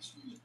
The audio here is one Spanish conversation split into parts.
actually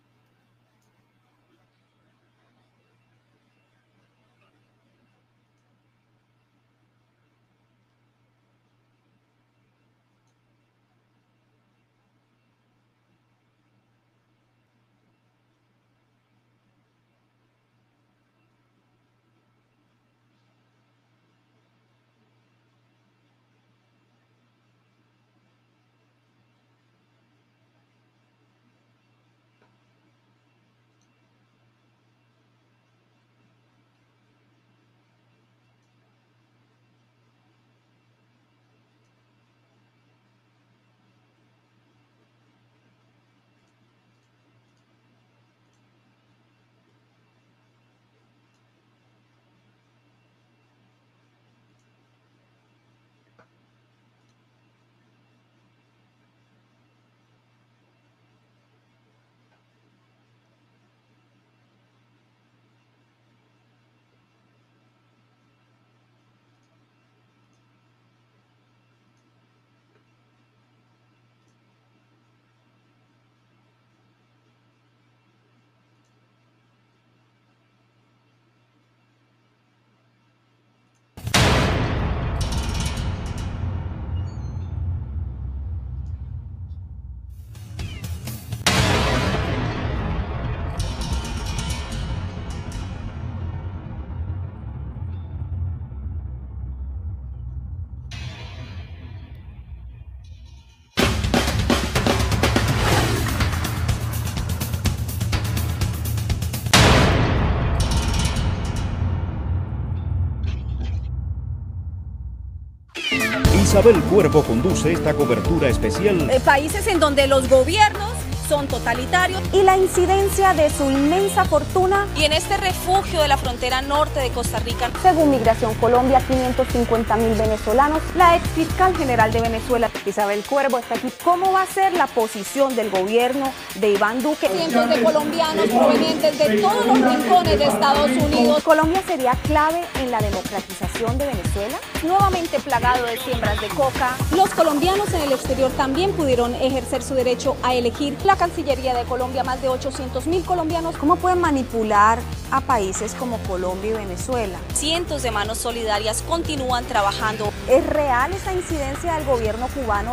Isabel Cuervo conduce esta cobertura especial. De países en donde los gobiernos son totalitarios y la incidencia de su inmensa fortuna. Y en este refugio de la frontera norte de Costa Rica. Según Migración Colombia, 550 mil venezolanos. La ex fiscal general de Venezuela, Isabel Cuervo, está aquí. ¿Cómo va a ser la posición del gobierno de Iván Duque? Cientos de colombianos provenientes de todos los rincones de Estados Unidos. ¿Colombia sería clave en la democratización de Venezuela? Nuevamente plagado de siembras de coca. Los colombianos en el exterior también pudieron ejercer su derecho a elegir la Cancillería de Colombia, más de 800 mil colombianos. ¿Cómo pueden manipular a países como Colombia y Venezuela? Cientos de manos solidarias continúan trabajando. ¿Es real esa incidencia del gobierno cubano?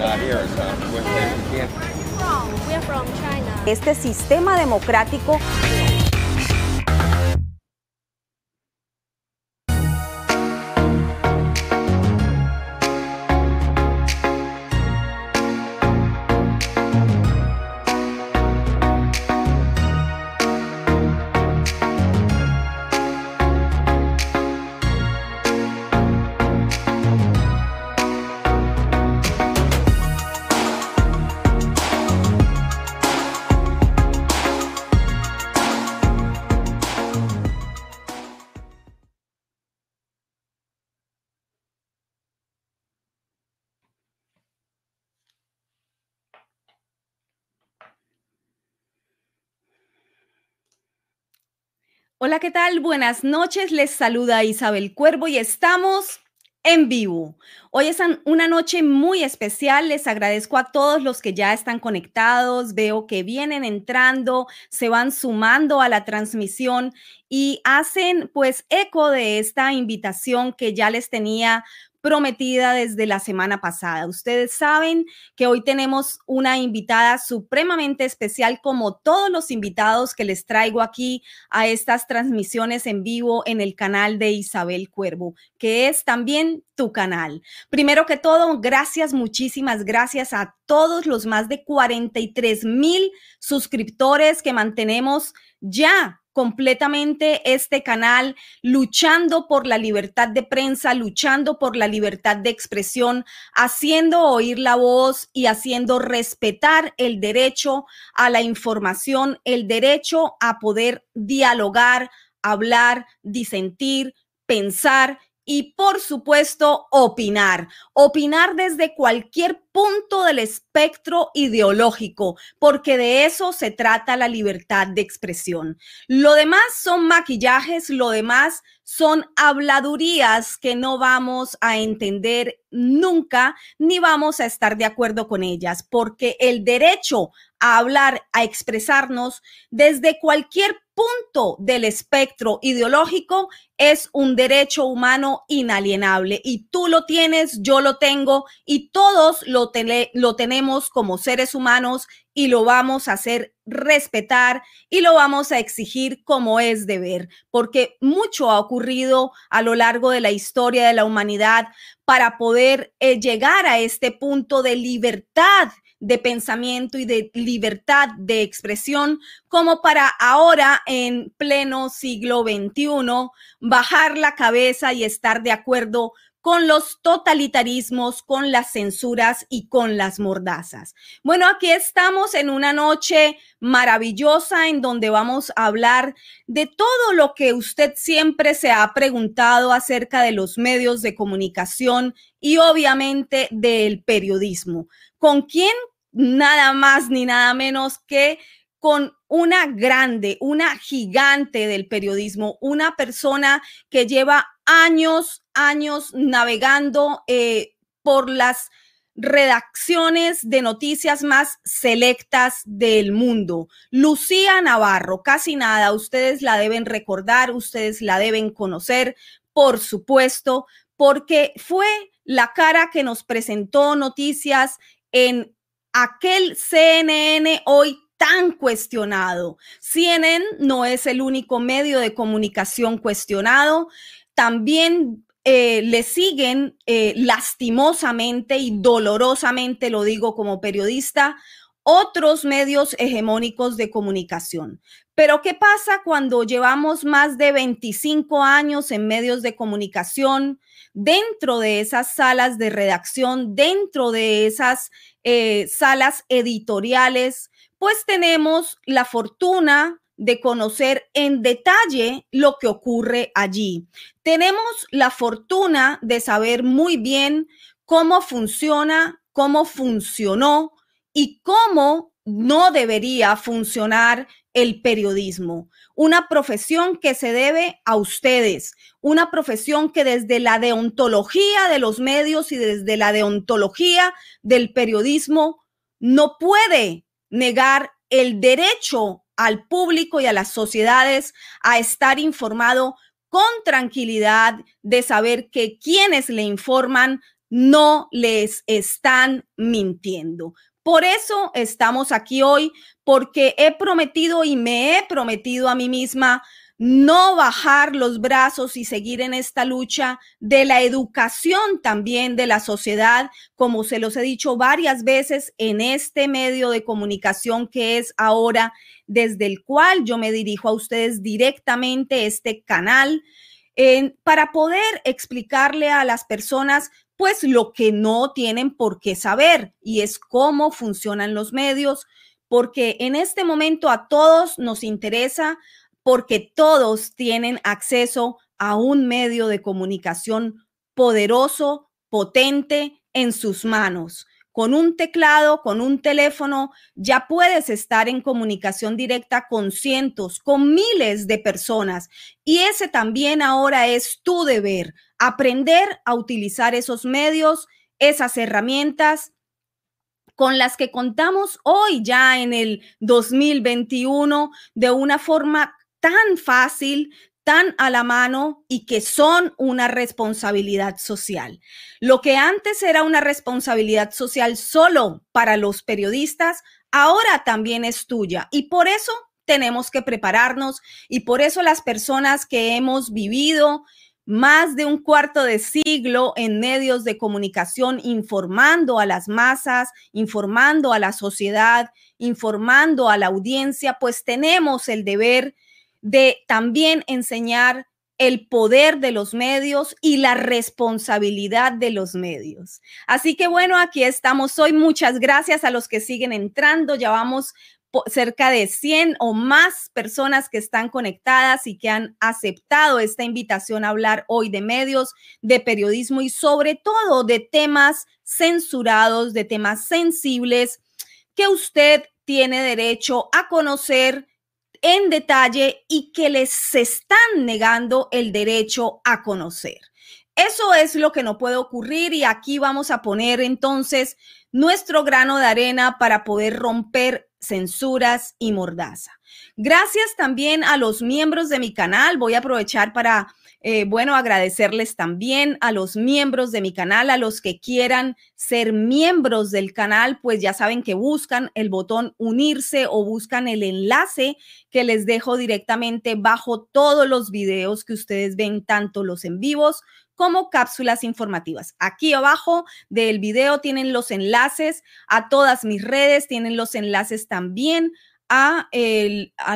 Este sistema democrático Hola, ¿qué tal? Buenas noches. Les saluda Isabel Cuervo y estamos en vivo. Hoy es una noche muy especial. Les agradezco a todos los que ya están conectados. Veo que vienen entrando, se van sumando a la transmisión y hacen pues eco de esta invitación que ya les tenía prometida desde la semana pasada. Ustedes saben que hoy tenemos una invitada supremamente especial como todos los invitados que les traigo aquí a estas transmisiones en vivo en el canal de Isabel Cuervo, que es también tu canal. Primero que todo, gracias, muchísimas gracias a todos los más de 43 mil suscriptores que mantenemos ya completamente este canal, luchando por la libertad de prensa, luchando por la libertad de expresión, haciendo oír la voz y haciendo respetar el derecho a la información, el derecho a poder dialogar, hablar, disentir, pensar y por supuesto opinar, opinar desde cualquier punto del espectro ideológico, porque de eso se trata la libertad de expresión. Lo demás son maquillajes, lo demás son habladurías que no vamos a entender nunca ni vamos a estar de acuerdo con ellas, porque el derecho a hablar, a expresarnos desde cualquier punto del espectro ideológico es un derecho humano inalienable y tú lo tienes, yo lo tengo y todos lo, tenemos como seres humanos y lo vamos a hacer respetar y lo vamos a exigir como es deber, porque mucho ha ocurrido a lo largo de la historia de la humanidad para poder eh, llegar a este punto de libertad de pensamiento y de libertad de expresión, como para ahora en pleno siglo XXI bajar la cabeza y estar de acuerdo con los totalitarismos, con las censuras y con las mordazas. Bueno, aquí estamos en una noche maravillosa en donde vamos a hablar de todo lo que usted siempre se ha preguntado acerca de los medios de comunicación y obviamente del periodismo. ¿Con quién? Nada más ni nada menos que con una grande, una gigante del periodismo, una persona que lleva años, años navegando eh, por las redacciones de noticias más selectas del mundo. Lucía Navarro, casi nada, ustedes la deben recordar, ustedes la deben conocer, por supuesto, porque fue la cara que nos presentó noticias en aquel CNN hoy tan cuestionado. CNN no es el único medio de comunicación cuestionado. También eh, le siguen eh, lastimosamente y dolorosamente, lo digo como periodista, otros medios hegemónicos de comunicación. Pero ¿qué pasa cuando llevamos más de 25 años en medios de comunicación, dentro de esas salas de redacción, dentro de esas eh, salas editoriales, pues tenemos la fortuna de conocer en detalle lo que ocurre allí. Tenemos la fortuna de saber muy bien cómo funciona, cómo funcionó y cómo no debería funcionar el periodismo. Una profesión que se debe a ustedes, una profesión que desde la deontología de los medios y desde la deontología del periodismo no puede negar el derecho al público y a las sociedades a estar informado con tranquilidad de saber que quienes le informan no les están mintiendo. Por eso estamos aquí hoy, porque he prometido y me he prometido a mí misma no bajar los brazos y seguir en esta lucha de la educación también de la sociedad, como se los he dicho varias veces en este medio de comunicación que es ahora desde el cual yo me dirijo a ustedes directamente, este canal, para poder explicarle a las personas pues lo que no tienen por qué saber y es cómo funcionan los medios, porque en este momento a todos nos interesa porque todos tienen acceso a un medio de comunicación poderoso, potente en sus manos. Con un teclado, con un teléfono, ya puedes estar en comunicación directa con cientos, con miles de personas. Y ese también ahora es tu deber, aprender a utilizar esos medios, esas herramientas con las que contamos hoy ya en el 2021 de una forma tan fácil, tan a la mano y que son una responsabilidad social. Lo que antes era una responsabilidad social solo para los periodistas, ahora también es tuya. Y por eso tenemos que prepararnos y por eso las personas que hemos vivido más de un cuarto de siglo en medios de comunicación informando a las masas, informando a la sociedad, informando a la audiencia, pues tenemos el deber de también enseñar el poder de los medios y la responsabilidad de los medios. Así que bueno, aquí estamos hoy. Muchas gracias a los que siguen entrando. Ya vamos cerca de 100 o más personas que están conectadas y que han aceptado esta invitación a hablar hoy de medios, de periodismo y sobre todo de temas censurados, de temas sensibles que usted tiene derecho a conocer en detalle y que les están negando el derecho a conocer. Eso es lo que no puede ocurrir y aquí vamos a poner entonces nuestro grano de arena para poder romper censuras y mordaza. Gracias también a los miembros de mi canal. Voy a aprovechar para eh, bueno, agradecerles también a los miembros de mi canal, a los que quieran ser miembros del canal, pues ya saben que buscan el botón unirse o buscan el enlace que les dejo directamente bajo todos los videos que ustedes ven, tanto los en vivos como cápsulas informativas. Aquí abajo del video tienen los enlaces a todas mis redes, tienen los enlaces también a,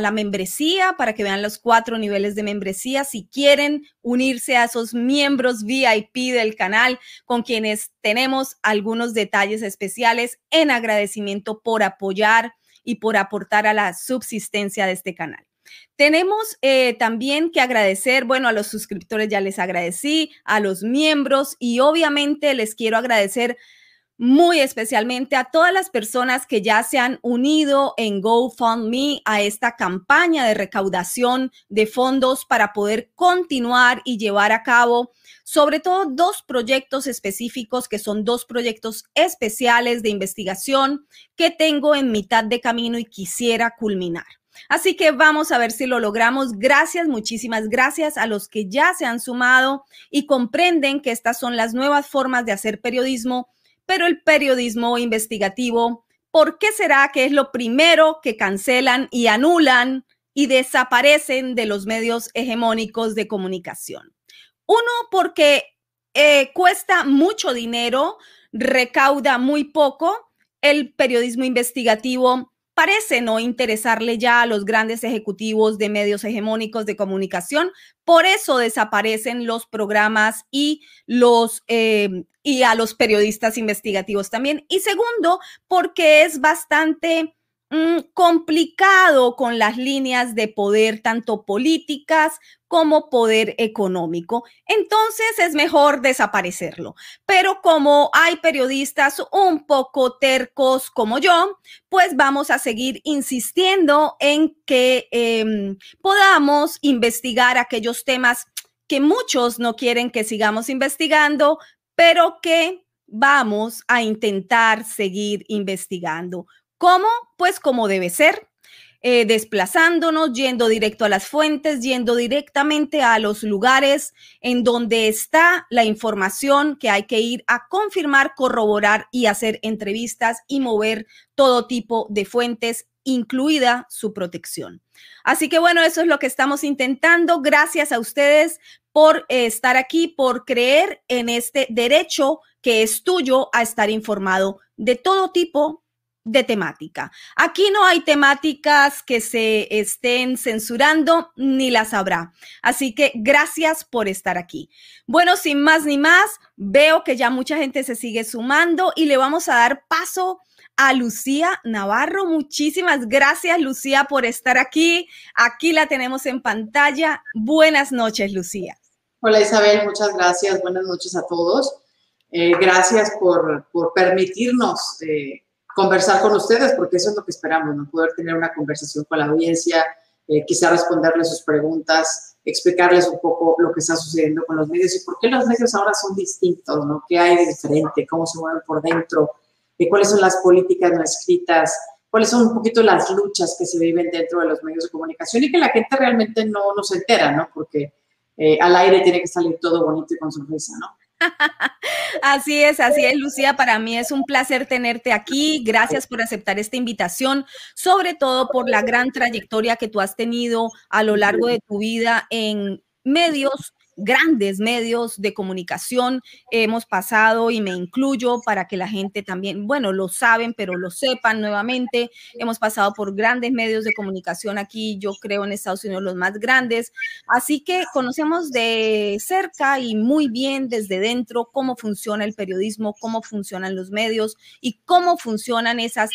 la membresía para que vean los cuatro niveles de membresía. Si quieren unirse a esos miembros VIP del canal con quienes tenemos algunos detalles especiales en agradecimiento por apoyar y por aportar a la subsistencia de este canal. Tenemos eh, también que agradecer, bueno, a los suscriptores ya les agradecí, a los miembros y obviamente les quiero agradecer muy especialmente a todas las personas que ya se han unido en GoFundMe a esta campaña de recaudación de fondos para poder continuar y llevar a cabo sobre todo dos proyectos específicos que son dos proyectos especiales de investigación que tengo en mitad de camino y quisiera culminar. Así que vamos a ver si lo logramos. Gracias, muchísimas gracias a los que ya se han sumado y comprenden que estas son las nuevas formas de hacer periodismo pero el periodismo investigativo, ¿por qué será que es lo primero que cancelan y anulan y desaparecen de los medios hegemónicos de comunicación? Uno, porque eh, cuesta mucho dinero, recauda muy poco. El periodismo investigativo parece no interesarle ya a los grandes ejecutivos de medios hegemónicos de comunicación. Por eso desaparecen los programas y los eh, y a los periodistas investigativos también. Y segundo, porque es bastante Mm, complicado con las líneas de poder, tanto políticas como poder económico. Entonces es mejor desaparecerlo. Pero como hay periodistas un poco tercos como yo, pues vamos a seguir insistiendo en que em, podamos investigar aquellos temas que muchos no quieren que sigamos investigando, pero que vamos a intentar seguir investigando. ¿Cómo? Pues como debe ser, eh, desplazándonos, yendo directo a las fuentes, yendo directamente a los lugares en donde está la información que hay que ir a confirmar, corroborar y hacer entrevistas y mover todo tipo de fuentes, incluida su protección. Así que bueno, eso es lo que estamos intentando. Gracias a ustedes por eh, estar aquí, por creer en este derecho que es tuyo a estar informado de todo tipo de temática. Aquí no hay temáticas que se estén censurando ni las habrá. Así que gracias por estar aquí. Bueno, sin más ni más, veo que ya mucha gente se sigue sumando y le vamos a dar paso a Lucía Navarro. Muchísimas gracias, Lucía, por estar aquí. Aquí la tenemos en pantalla. Buenas noches, Lucía. Hola, Isabel. Muchas gracias. Buenas noches a todos. Eh, gracias por, por permitirnos eh, conversar con ustedes, porque eso es lo que esperamos, ¿no? Poder tener una conversación con la audiencia, eh, quizá responderles sus preguntas, explicarles un poco lo que está sucediendo con los medios y por qué los medios ahora son distintos, ¿no? ¿Qué hay de diferente? ¿Cómo se mueven por dentro? Eh, ¿Cuáles son las políticas no escritas? ¿Cuáles son un poquito las luchas que se viven dentro de los medios de comunicación y que la gente realmente no, no se entera, ¿no? Porque eh, al aire tiene que salir todo bonito y con sorpresa, ¿no? Así es, así es, Lucía. Para mí es un placer tenerte aquí. Gracias por aceptar esta invitación, sobre todo por la gran trayectoria que tú has tenido a lo largo de tu vida en medios grandes medios de comunicación hemos pasado y me incluyo para que la gente también, bueno, lo saben, pero lo sepan nuevamente. Hemos pasado por grandes medios de comunicación aquí, yo creo en Estados Unidos los más grandes. Así que conocemos de cerca y muy bien desde dentro cómo funciona el periodismo, cómo funcionan los medios y cómo funcionan esas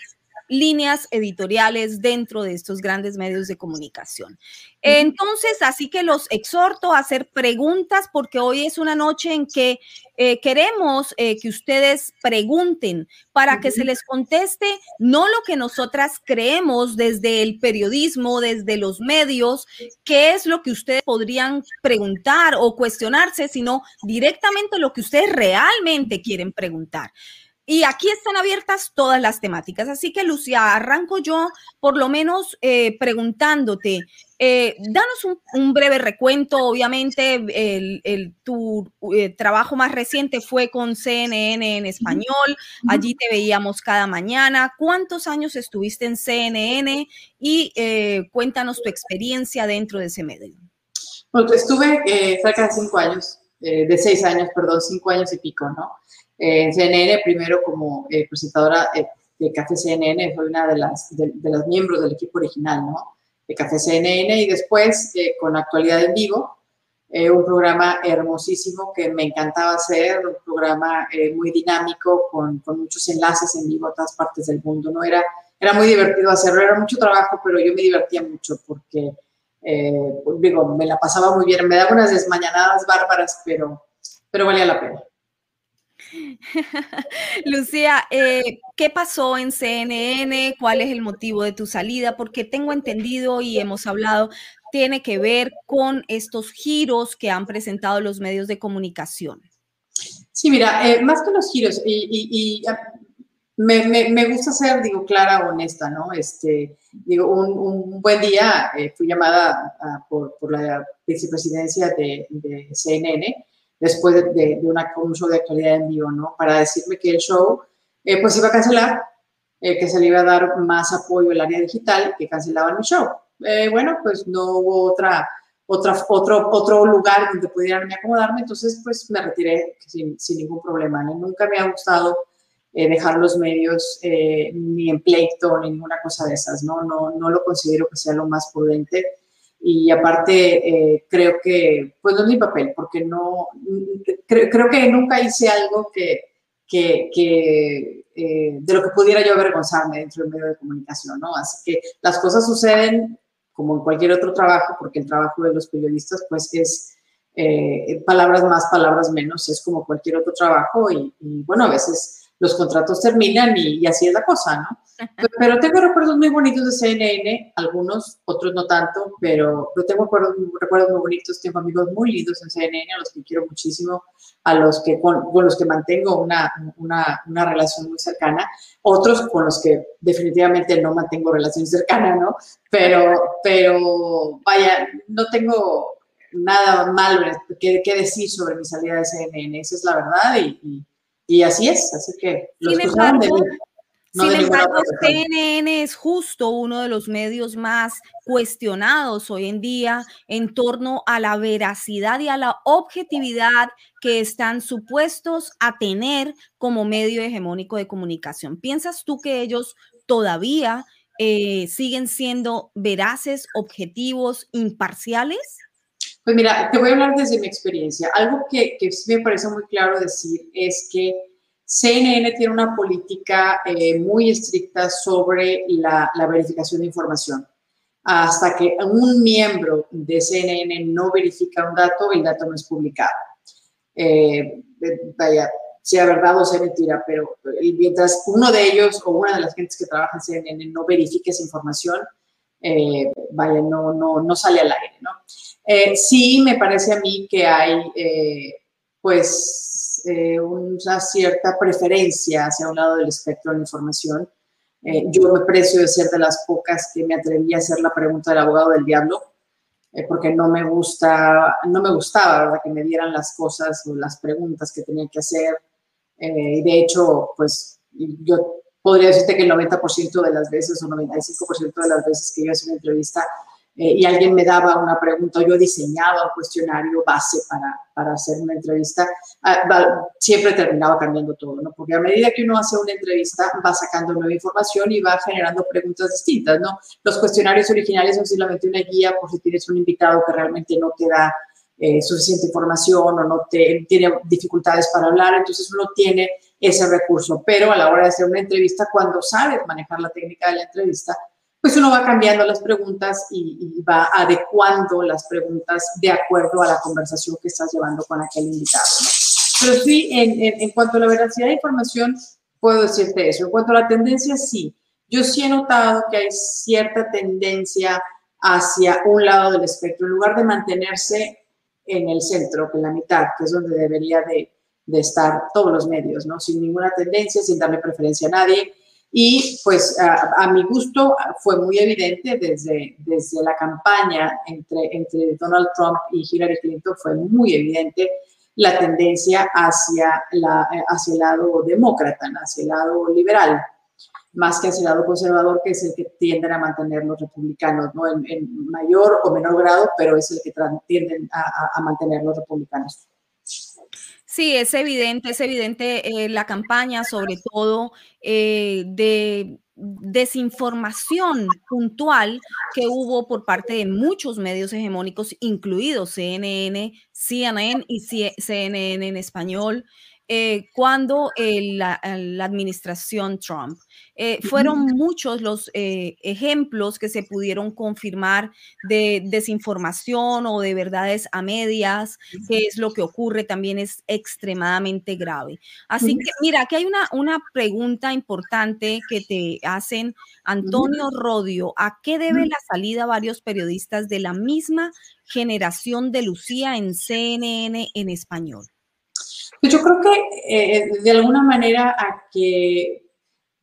líneas editoriales dentro de estos grandes medios de comunicación. Entonces, así que los exhorto a hacer preguntas porque hoy es una noche en que eh, queremos eh, que ustedes pregunten para que se les conteste no lo que nosotras creemos desde el periodismo, desde los medios, qué es lo que ustedes podrían preguntar o cuestionarse, sino directamente lo que ustedes realmente quieren preguntar. Y aquí están abiertas todas las temáticas. Así que, Lucía, arranco yo por lo menos eh, preguntándote, eh, danos un, breve recuento. Obviamente, el, tu eh, trabajo más reciente fue con CNN en español. Allí te veíamos cada mañana. ¿Cuántos años estuviste en CNN? Y cuéntanos tu experiencia dentro de ese medio. Bueno, estuve cerca de cinco años, de seis años, perdón, cinco años y pico, ¿no? En CNN, primero como eh, presentadora eh, de Café CNN, fue una de las, de, los miembros del equipo original, ¿no? De Café CNN y después eh, con Actualidad en Vivo, un programa hermosísimo que me encantaba hacer, un programa muy dinámico con, con, muchos enlaces en vivo a todas partes del mundo, ¿no? Era, era muy divertido hacerlo, era mucho trabajo, pero yo me divertía mucho porque, pues, digo, me la pasaba muy bien, me daba unas desmañanadas bárbaras, pero, pero valía la pena. Lucía, eh, ¿qué pasó en CNN? ¿Cuál es el motivo de tu salida? Porque tengo entendido y hemos hablado, tiene que ver con estos giros que han presentado los medios de comunicación. Sí, mira, eh, más que los giros, y, ah, me, gusta ser, digo, clara, honesta, ¿no? Este, digo, un, buen día eh, fui llamada ah, por, la vicepresidencia de, de CNN después de, una, un show de actualidad en vivo, ¿no? Para decirme que el show, eh, pues iba a cancelar, eh, que se le iba a dar más apoyo al área digital, que cancelaban el show. Eh, bueno, pues no hubo otra, otra, otro, otro lugar donde pudieran acomodarme, entonces pues me retiré sin, sin ningún problema. Nunca me ha gustado dejar los medios ni en pleito ni ninguna cosa de esas, ¿no? No, no lo considero que sea lo más prudente y aparte eh, creo que, pues no es mi papel, porque no, creo, que nunca hice algo que, que, que eh, de lo que pudiera yo avergonzarme dentro del medio de comunicación, ¿no? Así que las cosas suceden como en cualquier otro trabajo, porque el trabajo de los periodistas, pues es eh, palabras más, palabras menos, es como cualquier otro trabajo y, y bueno, a veces los contratos terminan y, así es la cosa, ¿no? Pero tengo recuerdos muy bonitos de CNN, algunos, otros no tanto, pero, tengo recuerdos, recuerdos muy bonitos, tengo amigos muy lindos en CNN, a los que quiero muchísimo, a los que con, los que mantengo una, una, una, relación muy cercana, otros con los que definitivamente no mantengo relación cercana, ¿no? Pero, pero vaya, no tengo nada malo que, que decir sobre mi salida de CNN, esa es la verdad y y así es, así que... sin embargo, sin embargo CNN es justo uno de los medios más cuestionados hoy en día en torno a la veracidad y a la objetividad que están supuestos a tener como medio hegemónico de comunicación. ¿Piensas tú que ellos todavía eh, siguen siendo veraces, objetivos, imparciales? Pues mira, te voy a hablar desde mi experiencia. Algo que, que sí me parece muy claro decir es que CNN tiene una política eh, muy estricta sobre la, la, verificación de información. Hasta que un miembro de CNN no verifica un dato, el dato no es publicado. Eh, vaya, sea verdad o sea mentira, pero mientras uno de ellos o una de las gentes que trabaja en CNN no verifique esa información, eh, vaya, no, no, no sale al aire, ¿no? Eh, sí, me parece a mí que hay, eh, pues, eh, una cierta preferencia hacia un lado del espectro de la información. yo me precio de ser de las pocas que me atreví a hacer la pregunta del abogado del diablo, porque no me gusta, no me gustaba, ¿verdad? Que me dieran las cosas o las preguntas que tenía que hacer. y de hecho, pues, yo podría decirte que el 90% de las veces o 95% de las veces que yo hacía una entrevista eh, y alguien me daba una pregunta, yo diseñaba un cuestionario base para, para hacer una entrevista, ah, siempre terminaba cambiando todo, ¿no? Porque a medida que uno hace una entrevista, va sacando nueva información y va generando preguntas distintas, ¿no? Los cuestionarios originales son simplemente una guía por si tienes un invitado que realmente no te da eh, suficiente información o no te, tiene dificultades para hablar, entonces uno tiene ese recurso, pero a la hora de hacer una entrevista, cuando sabes manejar la técnica de la entrevista, pues uno va cambiando las preguntas y, va adecuando las preguntas de acuerdo a la conversación que estás llevando con aquel invitado. Pero sí, en, cuanto a la veracidad de información, puedo decirte eso. En cuanto a la tendencia, sí. Yo sí he notado que hay cierta tendencia hacia un lado del espectro, en lugar de mantenerse en el centro, en la mitad, que es donde debería de, de estar todos los medios, ¿no? Sin ninguna tendencia, sin darle preferencia a nadie. Y pues a, mi gusto fue muy evidente desde, desde la campaña entre, entre Donald Trump y Hillary Clinton, fue muy evidente la tendencia hacia, la, hacia el lado demócrata, hacia el lado liberal, más que hacia el lado conservador, que es el que tienden a mantener los republicanos, ¿no? en, mayor o menor grado, pero es el que tienden a, a mantener los republicanos. Sí, es evidente, es evidente eh, la campaña, sobre todo eh, de desinformación puntual que hubo por parte de muchos medios hegemónicos, incluidos CNN, CNN y CNN en español, eh, cuando la, administración Trump. Eh, fueron muchos los eh, ejemplos que se pudieron confirmar de desinformación o de verdades a medias, que es lo que ocurre, también es extremadamente grave. Así que, mira, aquí hay una, una pregunta importante que te hacen Antonio Rodio. ¿A qué debe la salida varios periodistas de la misma generación de Lucía en CNN en español? Pues yo creo que eh, de alguna manera a que,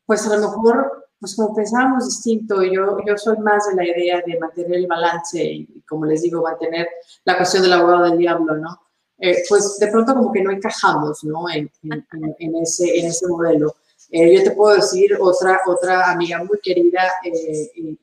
pues a lo mejor, pues como pensábamos distinto, yo, yo soy más de la idea de mantener el balance y, como les digo, mantener la cuestión del abogado del diablo, ¿no? Eh, pues de pronto como que no encajamos, ¿no? En, en, ese, en ese modelo. Eh, yo te puedo decir otra, otra amiga muy querida y,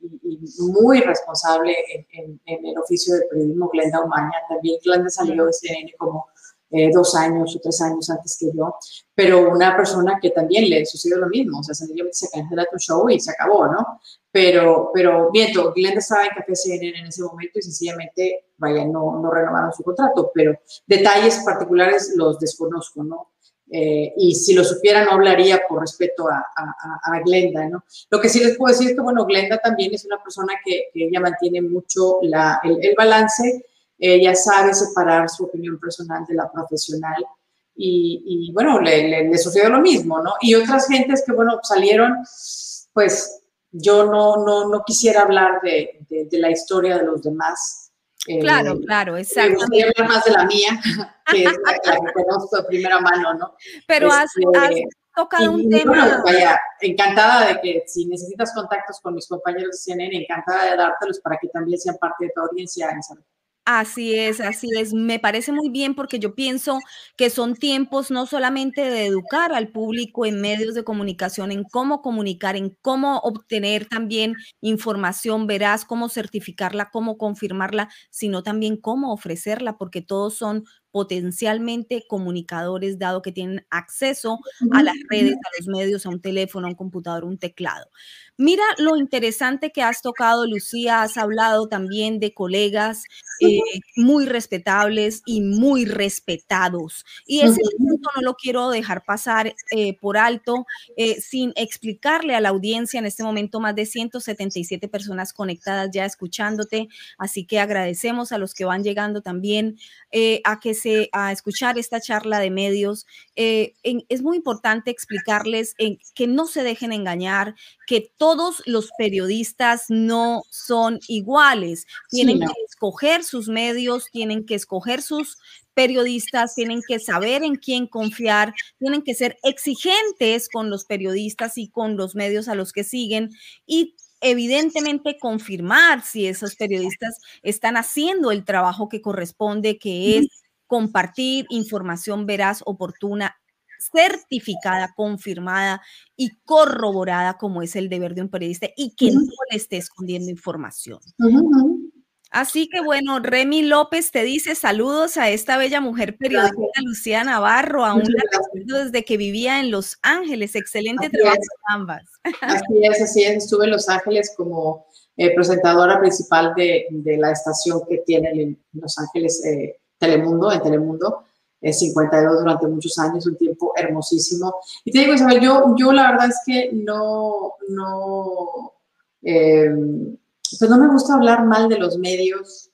muy responsable en, el oficio del periodismo, Glenda Umaña, también Glenda salió de CNN como eh, dos años o tres años antes que yo, pero una persona que también le sucedió lo mismo, o sea, sencillamente se cancela tu show y se acabó, ¿no? Pero, pero viento, Glenda estaba en Café CNN en ese momento y sencillamente, vaya, no, no renovaron su contrato, pero detalles particulares los desconozco, ¿no? Eh, y si lo supiera no hablaría por respeto a, a, Glenda, ¿no? Lo que sí les puedo decir es que, bueno, Glenda también es una persona que, que ella mantiene mucho la, el, el balance ella sabe separar su opinión personal de la profesional y, bueno, le, sucedió lo mismo, ¿no? Y otras gentes que, bueno, salieron, pues yo no, no, no quisiera hablar de, de, la historia de los demás. Claro, eh, claro, exactamente. Me hablar más de la mía, que es la, que conozco de primera mano, ¿no? Pero has, este, tocado un tema. Bueno, vaya, encantada de que si necesitas contactos con mis compañeros de CNN, encantada de dártelos para que también sean parte de tu audiencia, Isabel. Así es, así es. Me parece muy bien porque yo pienso que son tiempos no solamente de educar al público en medios de comunicación, en cómo comunicar, en cómo obtener también información veraz, cómo certificarla, cómo confirmarla, sino también cómo ofrecerla, porque todos son potencialmente comunicadores, dado que tienen acceso a las redes, a los medios, a un teléfono, a un computador, un teclado. Mira lo interesante que has tocado, Lucía, has hablado también de colegas eh, muy respetables y muy respetados. Y ese punto no lo quiero dejar pasar eh, por alto eh, sin explicarle a la audiencia en este momento más de 177 personas conectadas ya escuchándote, así que agradecemos a los que van llegando también a que se a escuchar esta charla de medios, eh, es muy importante explicarles en, que no se dejen engañar, que todos los periodistas no son iguales. Tienen que escoger sus medios, tienen que escoger sus periodistas, tienen que saber en quién confiar, tienen que ser exigentes con los periodistas y con los medios a los que siguen y evidentemente confirmar si esos periodistas están haciendo el trabajo que corresponde, que es compartir información veraz, oportuna, certificada, confirmada y corroborada como es el deber de un periodista y que no le esté escondiendo información. Así que bueno, Remy López te dice saludos a esta bella mujer periodista Lucía Navarro, aún la desde que vivía en Los Ángeles. Excelente trabajo ambas. Así es, así es. Estuve en Los Ángeles como eh, presentadora principal de, la estación que tiene en Los Ángeles. Eh, Telemundo, en Telemundo, en 52 durante muchos años, un tiempo hermosísimo. Y te digo, Isabel, yo, yo la verdad es que no, no, eh, pues no me gusta hablar mal de los medios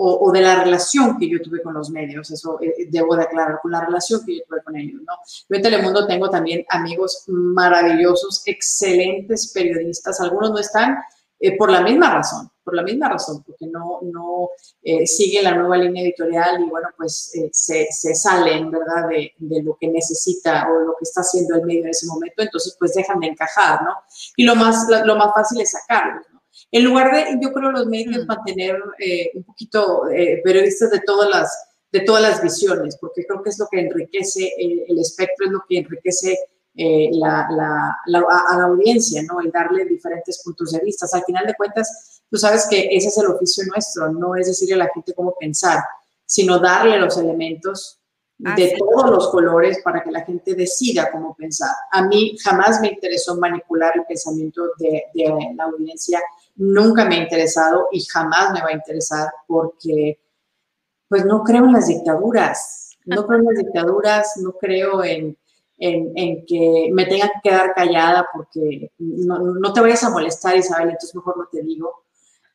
o, de la relación que yo tuve con los medios, eso eh, debo de aclarar, con la relación que yo tuve con ellos, ¿no? Yo en Telemundo tengo también amigos maravillosos, excelentes periodistas, algunos no están eh, por la misma razón, por la misma razón, porque no, no eh, sigue la nueva línea editorial y bueno, pues eh, se, se, salen, ¿verdad?, de, de, lo que necesita o lo que está haciendo el medio en ese momento, entonces pues dejan de encajar, ¿no? Y lo más, lo más fácil es sacarlos, ¿no? En lugar de, yo creo, los medios mm. mantener eh, un poquito periodistas de todas las de todas las visiones, porque creo que es lo que enriquece el, el espectro, es lo que enriquece eh, la, la, a la audiencia, ¿no? El darle diferentes puntos de vista. al final de cuentas, tú sabes que ese es el oficio nuestro, no es decirle a la gente cómo pensar, sino darle los elementos de todos los colores para que la gente decida cómo pensar. A mí jamás me interesó manipular el pensamiento de, de la audiencia, nunca me ha interesado y jamás me va a interesar porque pues no creo en las dictaduras, no creo en las dictaduras, no creo en, en, que me tenga que quedar callada porque no, te vayas a molestar, Isabel, entonces mejor no te digo.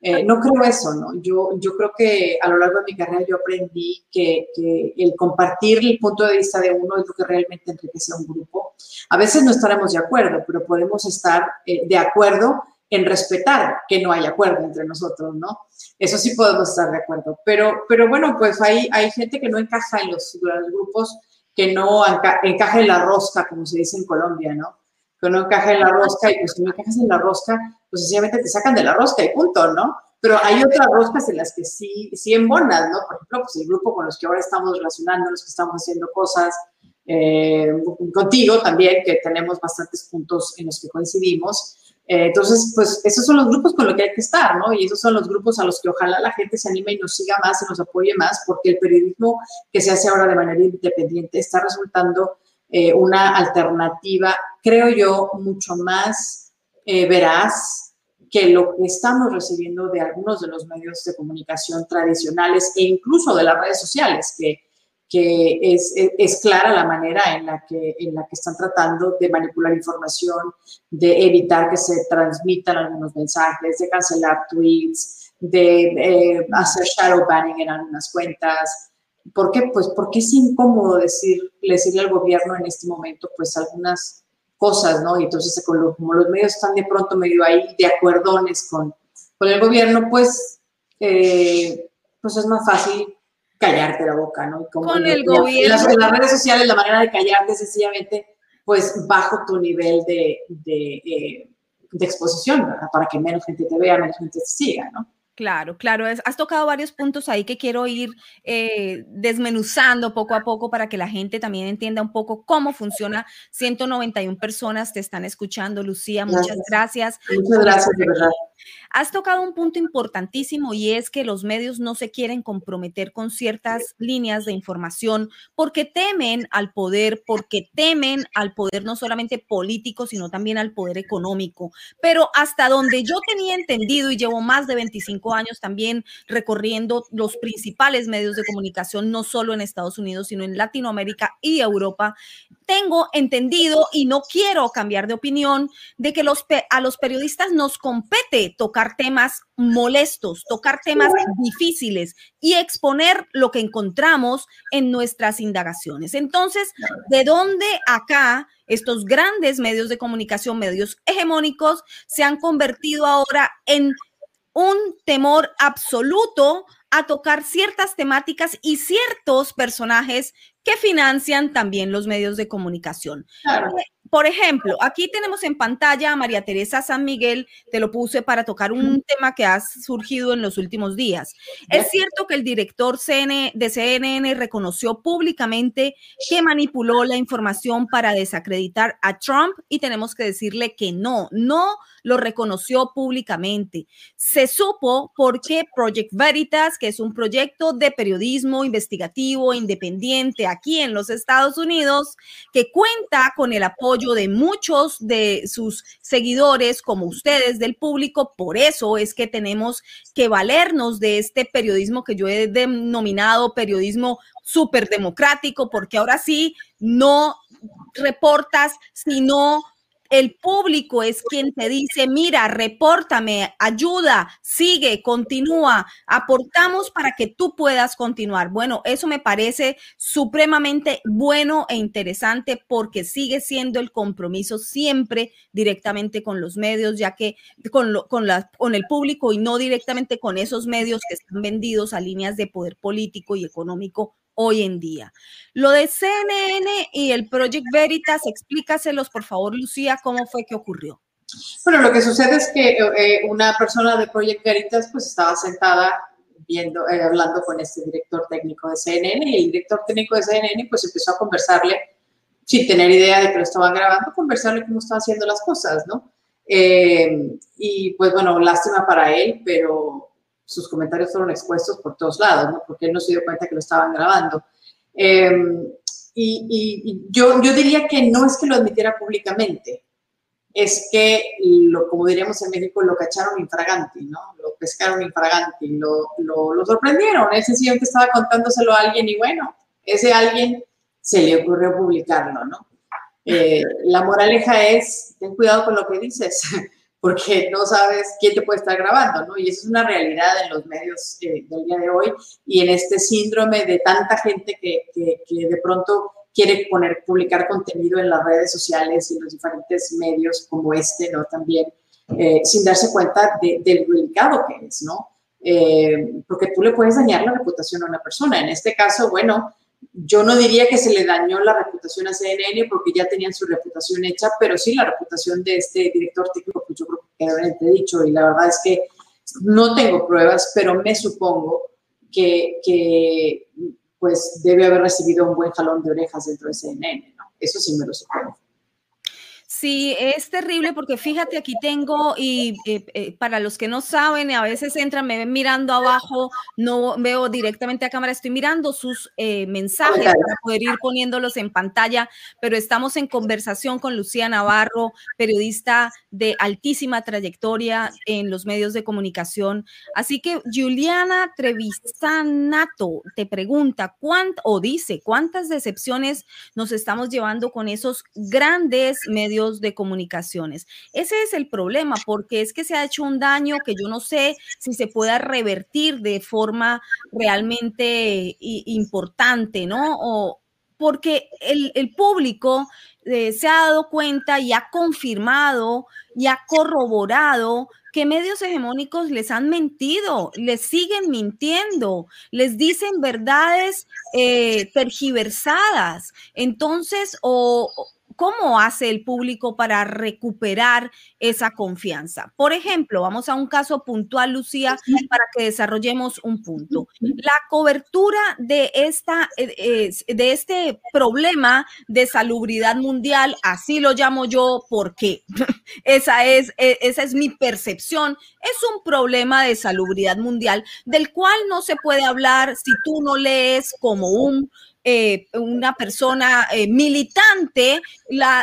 Eh, no creo eso, ¿no? Yo, yo creo que a lo largo de mi carrera yo aprendí que, el compartir el punto de vista de uno es lo que realmente enriquece a un grupo. A veces no estaremos de acuerdo, pero podemos estar eh, de acuerdo en respetar que no hay acuerdo entre nosotros, ¿no? Eso sí podemos estar de acuerdo. Pero, pero bueno, pues hay, hay gente que no encaja en los, grupos que no encaje en la rosca, como se dice en Colombia, ¿no? Que no encaje en la rosca y pues si no encajas en la rosca, pues sencillamente te sacan de la rosca y punto, ¿no? Pero hay otras roscas en las que sí, sí embonas, ¿no? Por ejemplo, pues el grupo con los que ahora estamos relacionando, los que estamos haciendo cosas, eh, contigo también, que tenemos bastantes puntos en los que coincidimos, eh, entonces, pues esos son los grupos con los que hay que estar, ¿no? Y esos son los grupos a los que ojalá la gente se anime y nos siga más y nos apoye más, porque el periodismo que se hace ahora de manera independiente está resultando eh, una alternativa, creo yo, mucho más eh, veraz que lo que estamos recibiendo de algunos de los medios de comunicación tradicionales e incluso de las redes sociales, que que es, es, clara la manera en la, que, en la que están tratando de manipular información, de evitar que se transmitan algunos mensajes, de cancelar tweets, de eh, hacer shadow banning en algunas cuentas. ¿Por qué? Pues porque es incómodo decir, decirle al gobierno en este momento pues algunas cosas, ¿no? Y entonces como los medios están de pronto medio ahí de acuerdones con, con el gobierno, pues, eh, pues es más fácil callarte la boca, ¿no? Con el gobierno. Las, en las redes sociales la manera de callarte es sencillamente pues bajo tu nivel de, de, eh, de exposición, ¿verdad? Para que menos gente te vea, menos gente te siga, ¿no? Claro, claro. has tocado varios puntos ahí que quiero ir eh, desmenuzando poco a poco para que la gente también entienda un poco cómo funciona. 191 personas te están escuchando, Lucía. Muchas gracias. Muchas gracias, de verdad. Has tocado un punto importantísimo y es que los medios no se quieren comprometer con ciertas líneas de información porque temen al poder, porque temen al poder no solamente político, sino también al poder económico. Pero hasta donde yo tenía entendido y llevo más de 25 años también recorriendo los principales medios de comunicación, no solo en Estados Unidos, sino en Latinoamérica y Europa, tengo entendido y no quiero cambiar de opinión de que a los periodistas nos compete tocar temas molestos, tocar temas difíciles y exponer lo que encontramos en nuestras indagaciones. Entonces, ¿de dónde acá estos grandes medios de comunicación, medios hegemónicos, se han convertido ahora en un temor absoluto a tocar ciertas temáticas y ciertos personajes que financian también los medios de comunicación. Eh, por ejemplo, aquí tenemos en pantalla a María Teresa San Miguel, te lo puse para tocar un tema que ha surgido en los últimos días. Es cierto que el director de CNN reconoció públicamente que manipuló la información para desacreditar a Trump y tenemos que decirle que no, no lo reconoció públicamente. Se supo porque Project Veritas, que es un proyecto de periodismo investigativo independiente aquí en los Estados Unidos, que cuenta con el apoyo de muchos de sus seguidores, como ustedes, del público. Por eso es que tenemos que valernos de este periodismo que yo he denominado periodismo súper democrático, porque ahora sí no reportas, sino el público es quien te dice, mira, repórtame, ayuda, sigue, continúa, aportamos para que tú puedas continuar. Bueno, eso me parece supremamente bueno e interesante porque sigue siendo el compromiso siempre directamente con los medios, ya que con, con, la, con el público y no directamente con esos medios que están vendidos a líneas de poder político y económico hoy en día. Lo de CNN y el Project Veritas, explícaselos, por favor, Lucía, cómo fue que ocurrió. Bueno, lo que sucede es que eh, una persona de Project Veritas pues estaba sentada viendo, eh, hablando con este director técnico de CNN y el director técnico de CNN pues empezó a conversarle sin tener idea de que lo estaban grabando, conversarle cómo estaban haciendo las cosas, ¿no? Eh, y pues bueno, lástima para él, pero sus comentarios fueron expuestos por todos lados, ¿no? Porque él no se dio cuenta que lo estaban grabando. Em, y, yo, yo diría que no es que lo admitiera públicamente, es que, lo, como diríamos en México, lo cacharon infraganti, ¿no? Lo pescaron infraganti, lo, lo, lo sorprendieron. Él sencillamente estaba contándoselo a alguien y bueno, ese alguien se le ocurrió publicarlo, ¿no? Eh, la moraleja es, ten cuidado con lo que dices. porque no sabes quién te puede estar grabando, ¿no? Y eso es una realidad en los medios eh, del día de hoy y en este síndrome de tanta gente que, que, de pronto quiere poner, publicar contenido en las redes sociales y en los diferentes medios como este, ¿no? También, eh, sin darse cuenta de, del delicado que es, ¿no? Eh, porque tú le puedes dañar la reputación a una persona. En este caso, bueno, yo no diría que se le dañó la reputación a CNN porque ya tenían su reputación hecha, pero sí la reputación de este director técnico, pues yo creo que quedó dicho y la verdad es que no tengo pruebas, pero me supongo que, que pues debe haber recibido un buen jalón de orejas dentro de CNN, ¿no? Eso sí me lo supongo. Sí, es terrible porque fíjate, aquí tengo, y eh, eh, para los que no saben, a veces entran, me ven mirando abajo, no veo directamente a cámara, estoy mirando sus eh, mensajes para poder ir poniéndolos en pantalla, pero estamos en conversación con Lucía Navarro, periodista de altísima trayectoria en los medios de comunicación. Así que Juliana Trevisanato te pregunta, ¿cuánto, o dice, cuántas decepciones nos estamos llevando con esos grandes medios? De comunicaciones. Ese es el problema, porque es que se ha hecho un daño que yo no sé si se pueda revertir de forma realmente importante, ¿no? O porque el, público eh, se ha dado cuenta y ha confirmado y ha corroborado que medios hegemónicos les han mentido, les siguen mintiendo, les dicen verdades eh, tergiversadas. Entonces, o, ¿Cómo hace el público para recuperar esa confianza? Por ejemplo, vamos a un caso puntual, Lucía, para que desarrollemos un punto. La cobertura de, esta, eh, de este problema de salubridad mundial, así lo llamo yo, porque esa es, e, esa es mi percepción, es un problema de salubridad mundial del cual no se puede hablar si tú no lees como un eh, una persona eh, militante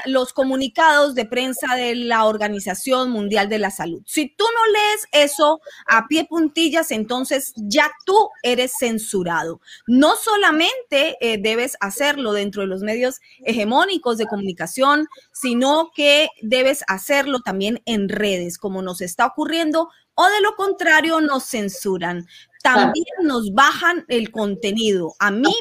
los comunicados de prensa de la Organización Mundial de la Salud. Si tú no lees eso a pie puntillas, entonces ya tú eres censurado. No solamente eh, debes hacerlo dentro de los medios hegemónicos de comunicación, sino que debes hacerlo también en redes, como nos está ocurriendo o de lo contrario nos censuran también nos bajan el contenido. A mí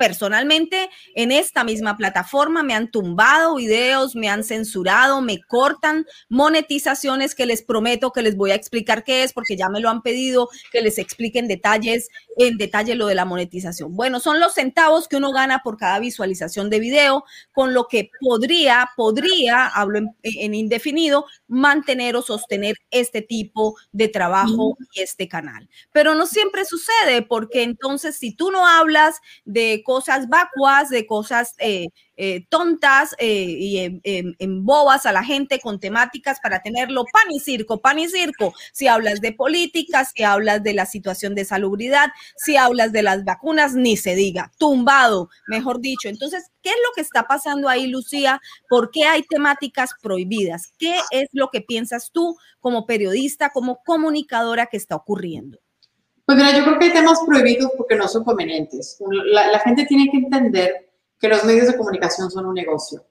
personalmente en esta misma plataforma. Me han tumbado videos, me han censurado, me cortan monetizaciones que les prometo que les voy a explicar qué es porque ya me lo han pedido que les expliquen detalles en detalle lo de la monetización. Bueno, son los centavos que uno gana por cada visualización de video, con lo que podría, podría, hablo en, indefinido, mantener o sostener este tipo de trabajo y este canal. Pero no siempre sucede porque entonces si tú no hablas de cosas vacuas, de cosas eh, eh, tontas eh, y en, bobas a la gente con temáticas para tenerlo pan y circo, pan y circo. Si hablas de políticas, si hablas de la situación de salubridad, si hablas de las vacunas, ni se diga, tumbado, mejor dicho. Entonces, ¿qué es lo que está pasando ahí, Lucía? ¿Por qué hay temáticas prohibidas? ¿Qué es lo que piensas tú como periodista, como comunicadora que está ocurriendo? Pues mira, yo creo que hay temas prohibidos porque no son convenientes. La, gente tiene que entender que los medios de comunicación son un negocio.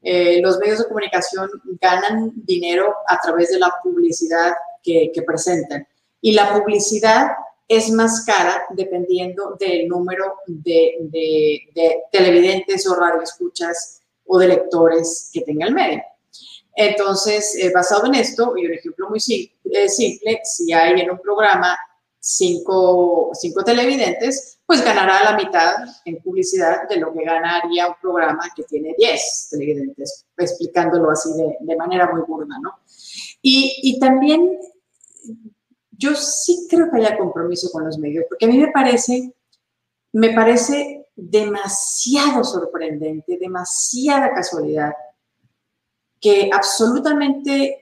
Eh, los medios de comunicación ganan dinero a través de la publicidad que, presentan. Y la publicidad es más cara dependiendo del número de, televidentes o radioescuchas o de lectores que tenga el medio. Entonces, eh, basado en esto, y un ejemplo muy simple, simple, si hay en un programa cinco, cinco televidentes, pues ganará la mitad en publicidad de lo que ganaría un programa que tiene 10 televidentes, explicándolo así de, manera muy burda, ¿no? Y, y, también yo sí creo que haya compromiso con los medios, porque a mí me parece, me parece demasiado sorprendente, demasiada casualidad, que absolutamente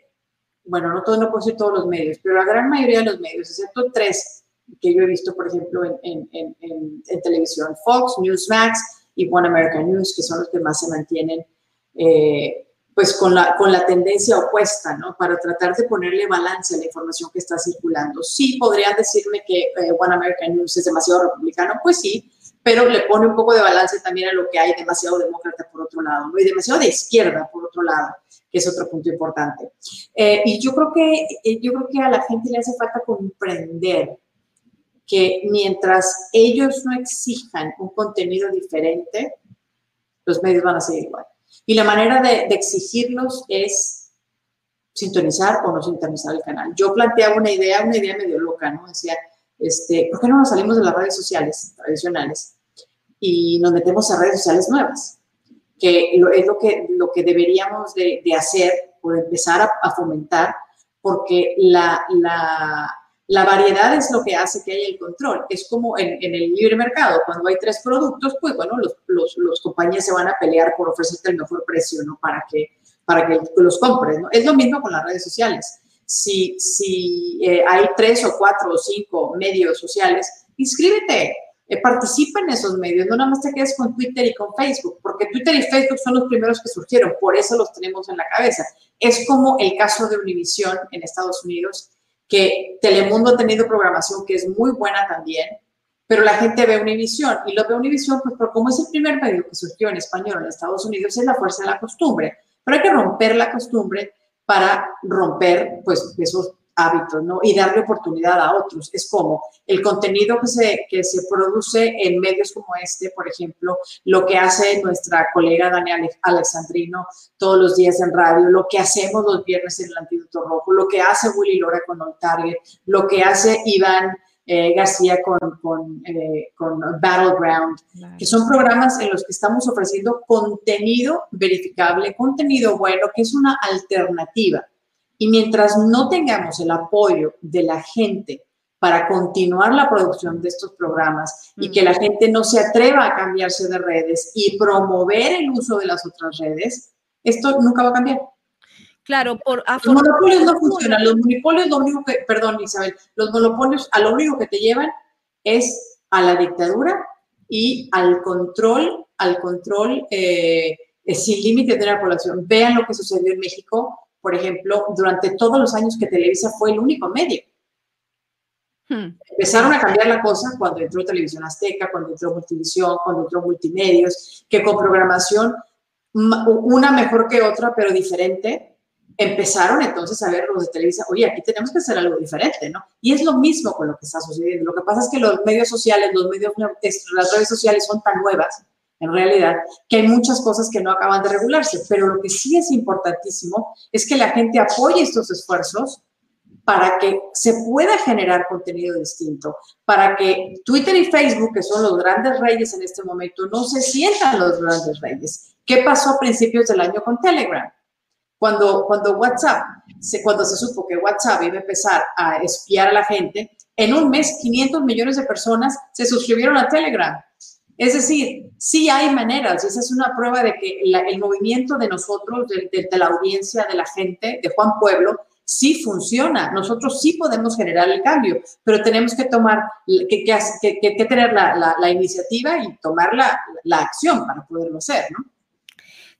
bueno, no, todo, no puedo decir todos los medios, pero la gran mayoría de los medios, excepto tres que yo he visto, por ejemplo, en, en, en, televisión, Fox, Newsmax y One American News, que son los que más se mantienen, eh, pues con la, con la tendencia opuesta, ¿no? Para tratar de ponerle balance a la información que está circulando. Sí, podrían decirme que eh, One American News es demasiado republicano, pues sí, pero le pone un poco de balance también a lo que hay demasiado demócrata por otro lado, ¿no? Y demasiado de izquierda por otro lado que es otro punto importante. Eh, y yo creo, que, eh, yo creo que a la gente le hace falta comprender que mientras ellos no exijan un contenido diferente, los medios van a seguir igual. Y la manera de, exigirlos es sintonizar o no sintonizar el canal. Yo planteaba una idea, una idea medio loca, ¿no? Decía, este, ¿por qué no nos salimos de las redes sociales tradicionales y nos metemos a redes sociales nuevas? Que es lo que, lo que deberíamos de, hacer o empezar a, fomentar, porque la, la, la, variedad es lo que hace que haya el control. Es como en, en el libre mercado, cuando hay tres productos, pues bueno, los, los, los, compañías se van a pelear por ofrecerte el mejor precio, ¿no? Para que, para que los compres, ¿no? Es lo mismo con las redes sociales. Si, si eh, hay tres o cuatro o cinco medios sociales, inscríbete, eh, participa en esos medios, no nada más te quedes con Twitter y con Facebook, porque Twitter y Facebook son los primeros que surgieron, por eso los tenemos en la cabeza. Es como el caso de Univision en Estados Unidos, que Telemundo ha tenido programación que es muy buena también, pero la gente ve Univision y lo ve Univision, pues como es el primer medio que surgió en español en Estados Unidos, es la fuerza de la costumbre. Pero hay que romper la costumbre para romper pues esos hábitos, ¿no? Y darle oportunidad a otros. Es como el contenido que se, que se produce en medios como este, por ejemplo, lo que hace nuestra colega Daniela Alexandrino todos los días en radio, lo que hacemos los viernes en el Antídoto Rojo, lo que hace Willy Lora con On Target, lo que hace Iván eh, García con, con, eh, con Battleground, que son programas en los que estamos ofreciendo contenido verificable, contenido bueno, que es una alternativa y mientras no tengamos el apoyo de la gente para continuar la producción de estos programas y que la gente no se atreva a cambiarse de redes y promover el uso de las otras redes, esto nunca va a cambiar. Claro, por los monopolios no funcionan. Los monopolios, lo único que, perdón, Isabel, los monopolios a lo único que te llevan es a la dictadura y al control, al control eh, sin límite de la población. Vean lo que sucedió en México por ejemplo, durante todos los años que Televisa fue el único medio. Hmm. Empezaron a cambiar la cosa cuando entró Televisión Azteca, cuando entró Multivisión, cuando entró Multimedios, que con programación, una mejor que otra, pero diferente, empezaron entonces a ver los de Televisa, oye, aquí tenemos que hacer algo diferente, ¿no? Y es lo mismo con lo que está sucediendo. Lo que pasa es que los medios sociales, los medios, las redes sociales son tan nuevas en realidad, que hay muchas cosas que no acaban de regularse, pero lo que sí es importantísimo es que la gente apoye estos esfuerzos para que se pueda generar contenido distinto, para que Twitter y Facebook, que son los grandes reyes en este momento, no se sientan los grandes reyes. ¿Qué pasó a principios del año con Telegram? Cuando, cuando WhatsApp, cuando se supo que WhatsApp iba a empezar a espiar a la gente, en un mes 500 millones de personas se suscribieron a Telegram es decir, sí hay maneras, y esa es una prueba de que el movimiento de nosotros, de, la audiencia, de la gente, de Juan Pueblo, sí funciona. Nosotros sí podemos generar el cambio, pero tenemos que tomar, que, que, tener la, iniciativa y tomar la, acción para poderlo hacer, ¿no?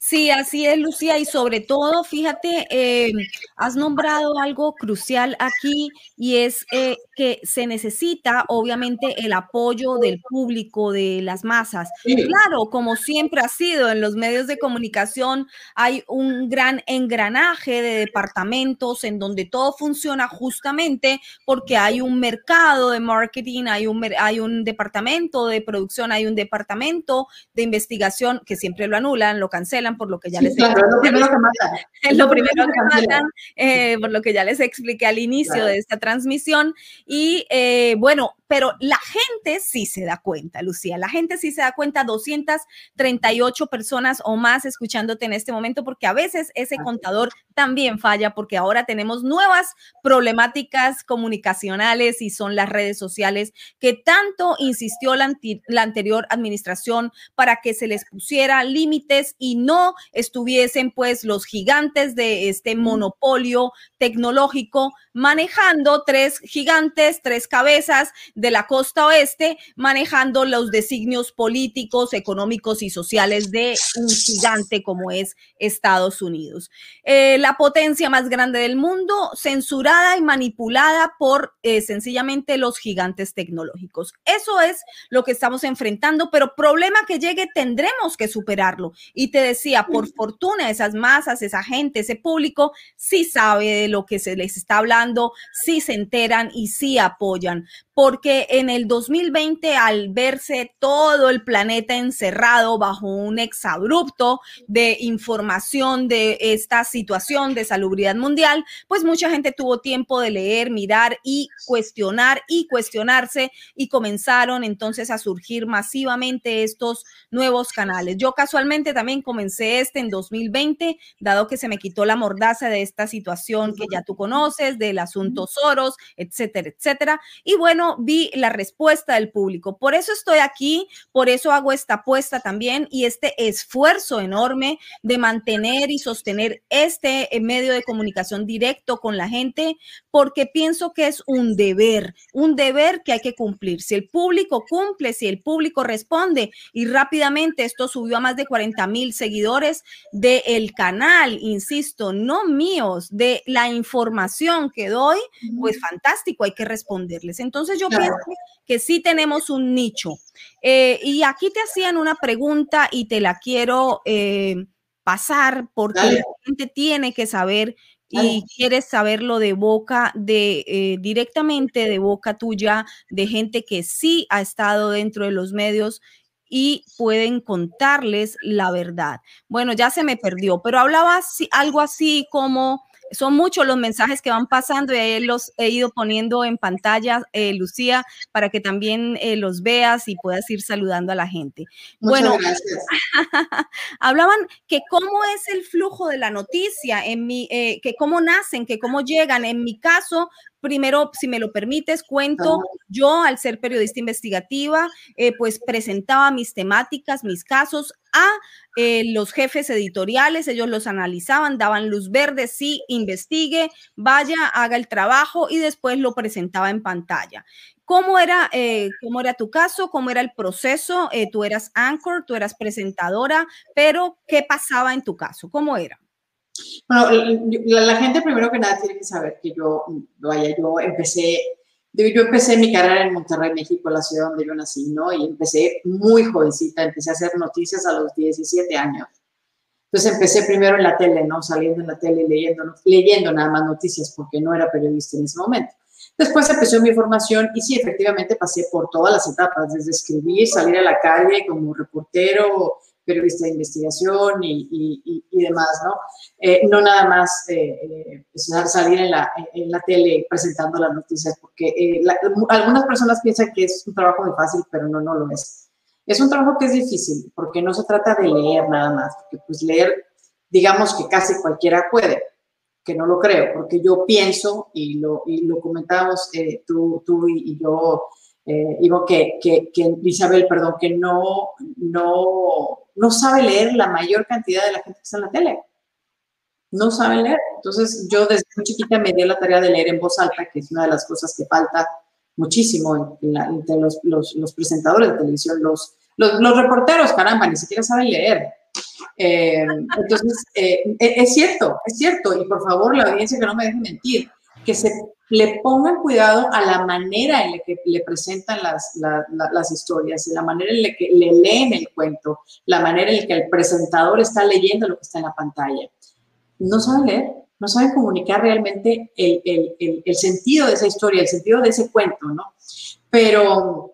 Sí, así es, Lucía, y sobre todo, fíjate, eh, has nombrado algo crucial aquí y es eh, que se necesita, obviamente, el apoyo del público, de las masas. Claro, como siempre ha sido en los medios de comunicación, hay un gran engranaje de departamentos en donde todo funciona justamente porque hay un mercado de marketing, hay un, hay un departamento de producción, hay un departamento de investigación que siempre lo anulan, lo cancelan por lo que ya les claro, es lo primero que matan. Es lo primero que matan, eh, por lo que ya les expliqué al inicio de esta transmisión. Y eh, bueno, pero la gente sí se da cuenta, Lucía, la gente sí se da cuenta, 238 personas o más escuchándote en este momento, porque a veces ese contador también falla, porque ahora tenemos nuevas problemáticas comunicacionales y son las redes sociales que tanto insistió la, la anterior administración para que se les pusiera límites y no estuviesen pues los gigantes de este monopolio tecnológico manejando tres gigantes, tres cabezas de la costa oeste manejando los designios políticos, económicos y sociales de un gigante como es Estados Unidos. Eh, la potencia más grande del mundo, censurada y manipulada por eh, sencillamente los gigantes tecnológicos. Eso es lo que estamos enfrentando, pero problema que llegue tendremos que superarlo. Y te decía, por fortuna, esas masas, esa gente, ese público, sí sabe de lo que se les está hablando, sí se enteran y sí apoyan porque en el 2020, al verse todo el planeta encerrado bajo un exabrupto de información de esta situación de salubridad mundial, pues mucha gente tuvo tiempo de leer, mirar y cuestionar y cuestionarse y comenzaron entonces a surgir masivamente estos nuevos canales. Yo casualmente también comencé este en 2020, dado que se me quitó la mordaza de esta situación que ya tú conoces, del asunto Soros, etcétera, etcétera. Y bueno, vi la respuesta del público. Por eso estoy aquí, por eso hago esta apuesta también y este esfuerzo enorme de mantener y sostener este eh, medio de comunicación directo con la gente, porque pienso que es un deber, un deber que hay que cumplir. Si el público cumple, si el público responde y rápidamente esto subió a más de 40 mil seguidores del canal, insisto, no míos, de la información que doy, pues fantástico, hay que responderles. Entonces yo pienso que sí tenemos un nicho. Eh, y aquí te hacían una pregunta y te la quiero eh, pasar porque la gente tiene que saber y quieres saberlo de boca de eh, directamente de boca tuya de gente que sí ha estado dentro de los medios y pueden contarles la verdad. Bueno, ya se me perdió, pero hablaba algo así como son muchos los mensajes que van pasando y los he ido poniendo en pantalla, eh, Lucía, para que también eh, los veas y puedas ir saludando a la gente. bueno, hablaban que cómo es el flujo de la noticia, en mi, eh, que cómo nacen, que cómo llegan. En mi caso, primero, si me lo permites, cuento, yo al ser periodista investigativa, eh, pues presentaba mis temáticas, mis casos a eh, los jefes editoriales, ellos los analizaban, daban luz verde, sí, investigue, vaya, haga el trabajo y después lo presentaba en pantalla. ¿Cómo era, eh, cómo era tu caso? ¿Cómo era el proceso? tú eras anchor, tú eras presentadora, pero ¿qué pasaba en tu caso? ¿Cómo era? Bueno, la, gente primero que nada tiene que saber que yo, vaya, yo empecé, yo empecé mi carrera en Monterrey, México, la ciudad donde yo nací, ¿no? Y empecé muy jovencita, empecé a hacer noticias a los 17 años. Entonces empecé primero en la tele, ¿no? Saliendo en la tele, leyendo, leyendo nada más noticias porque no era periodista en ese momento. Después empezó mi formación y sí, efectivamente pasé por todas las etapas, desde escribir, salir a la calle como reportero, periodista de investigación y, y, demás, ¿no? Eh, no nada más eh, eh, salir en la, en la, tele presentando las noticias, porque algunas personas piensan que es un trabajo muy fácil, pero no, no lo es. Es un trabajo que es difícil, porque no se trata de leer nada más, porque pues leer, digamos que casi cualquiera puede, que no lo creo, porque yo pienso, y lo, y lo comentábamos tú, tú y, yo, digo que, que, que, Isabel, perdón, que no, no, no sabe leer la mayor cantidad de la gente que está en la tele. No sabe leer. Entonces, yo desde muy chiquita me di la tarea de leer en voz alta, que es una de las cosas que falta muchísimo entre los, presentadores de televisión, los, los, reporteros, caramba, ni siquiera saben leer. Eh, entonces, eh, e, es cierto, es cierto, y por favor, la audiencia que no me deje mentir, que se le pongan cuidado a la manera en la que le presentan las, las historias, la manera en la que le leen el cuento, la manera en la que el presentador está leyendo lo que está en la pantalla. No saben leer, no saben comunicar realmente el, el, el, sentido de esa historia, el sentido de ese cuento, ¿no? Pero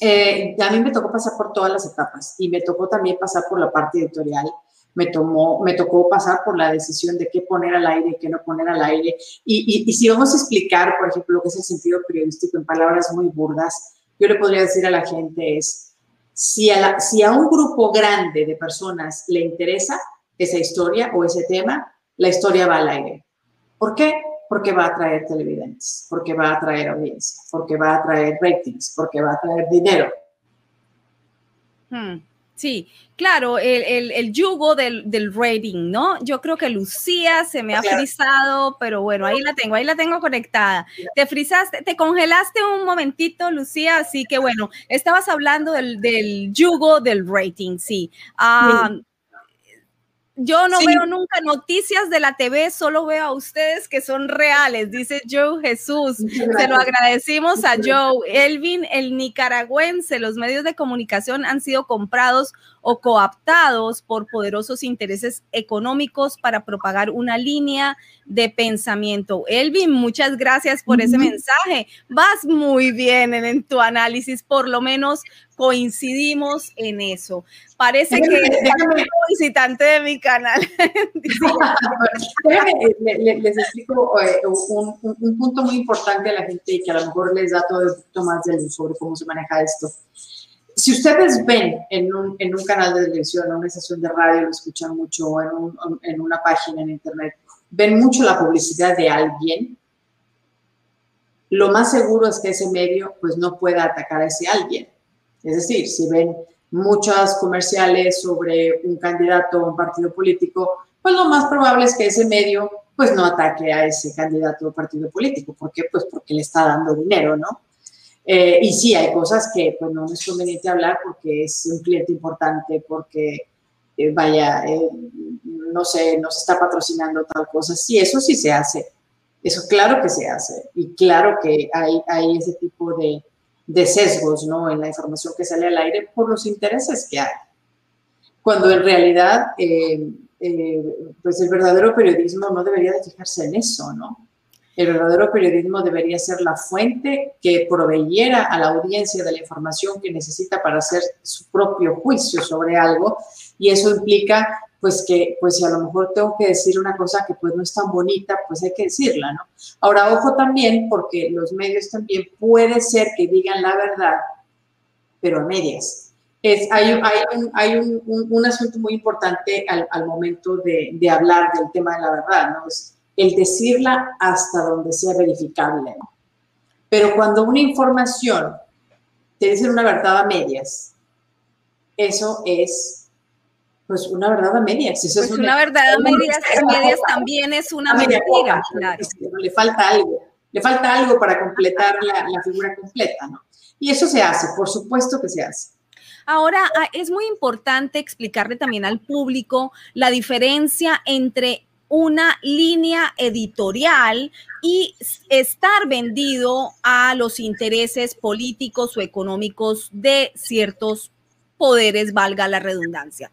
eh, a mí me tocó pasar por todas las etapas y me tocó también pasar por la parte editorial. Me, tomó, me tocó pasar por la decisión de qué poner al aire y qué no poner al aire. Y, y, si vamos a explicar, por ejemplo, lo que es el sentido periodístico en palabras muy burdas, yo le podría decir a la gente es, si a, si a un grupo grande de personas le interesa esa historia o ese tema, la historia va al aire. ¿Por qué? porque va a traer televidentes, porque va a traer audiencia, porque va a traer ratings, porque va a traer dinero. Hmm, sí, claro, el, yugo del, rating, ¿no? Yo creo que Lucía se me ha frisado, pero bueno, ahí la tengo, ahí la tengo conectada. Te frizaste, te congelaste un momentito, Lucía, así que bueno, estabas hablando del, yugo del rating, sí. Ah, yo no veo nunca noticias de la TV, solo veo a ustedes que son reales, dice Joe Jesús. Se lo agradecimos a Joe. Elvin, el nicaragüense, los medios de comunicación han sido comprados o coaptados por poderosos intereses económicos para propagar una línea de pensamiento. Elvin, muchas gracias por ese mensaje. Vas muy bien en, tu análisis, por lo menos coincidimos en eso. Parece que es visitante de mi canal. les, explico eh, un, un, punto muy importante a la gente y que a lo mejor les da todo un poquito más de luz sobre cómo se maneja esto si ustedes ven en un, en un, canal de televisión, en una estación de radio, lo escuchan mucho, en, en, una página en internet, ven mucho la publicidad de alguien, lo más seguro es que ese medio pues no pueda atacar a ese alguien. Es decir, si ven muchas comerciales sobre un candidato o un partido político, pues lo más probable es que ese medio pues no ataque a ese candidato o partido político. ¿Por qué? Pues porque le está dando dinero, ¿no? Eh, y sí, hay cosas que pues, no es conveniente hablar porque es un cliente importante, porque eh, vaya, eh, no sé, nos está patrocinando tal cosa. Sí, eso sí se hace. Eso claro que se hace. Y claro que hay, hay ese tipo de, de sesgos ¿no? en la información que sale al aire por los intereses que hay. Cuando en realidad, pues el verdadero periodismo no debería de fijarse en eso, ¿no? El verdadero periodismo debería ser la fuente que proveyera a la audiencia de la información que necesita para hacer su propio juicio sobre algo y eso implica pues que pues si a lo mejor tengo que decir una cosa que pues no es tan bonita, pues hay que decirla, ¿no? Ahora, ojo también, porque los medios también puede ser que digan la verdad, pero a medias. Es, hay, hay, un, hay un, un, asunto muy importante al, al momento de, de, hablar del tema de la verdad, ¿no? Es, el decirla hasta donde sea verificable. Pero cuando una información te dice una verdad a medias, eso es pues una verdad a medias. pues es una, verdad a medias, medias también es una mentira. Claro. Le falta algo, le falta algo para completar la, la figura completa, ¿no? Y eso se hace, por supuesto que se hace. Ahora, ah, es muy importante explicarle también al público la diferencia entre una línea editorial y estar vendido a los intereses políticos o económicos de ciertos poderes, valga la redundancia.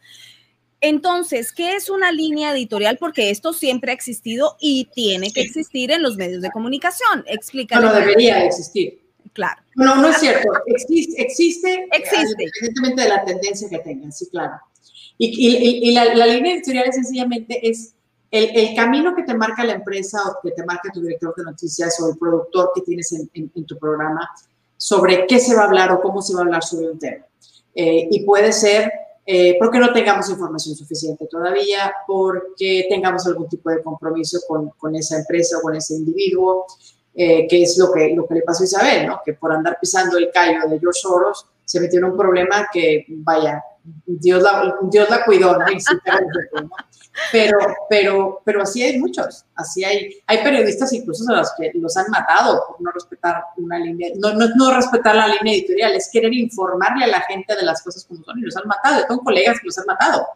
Entonces, ¿qué es una línea editorial? Porque esto siempre ha existido y tiene que existir en los medios de comunicación. Explícame. No, debería existir. Claro. No, no es cierto. Existe, existe, existe. independientemente de la tendencia que tengan, sí, claro. Y, la, la, línea editorial sencillamente es el, camino que te marca la empresa o que te marca tu director de noticias o el productor que tienes en, tu programa sobre qué se va a hablar o cómo se va a hablar sobre un tema. Eh, y puede ser eh, porque no tengamos información suficiente todavía, porque tengamos algún tipo de compromiso con, con esa empresa o con ese individuo, eh, que es lo que, lo que le pasó a Isabel, ¿no? que por andar pisando el callo de George Soros se metió en un problema que, vaya, Dios la, Dios la cuidó, ¿no? Pero, pero, pero así hay muchos, así hay, hay periodistas incluso a los que los han matado por no respetar una línea, no, no, no respetar la línea editorial, es querer informarle a la gente de las cosas como son y los han matado, yo tengo colegas que los han matado.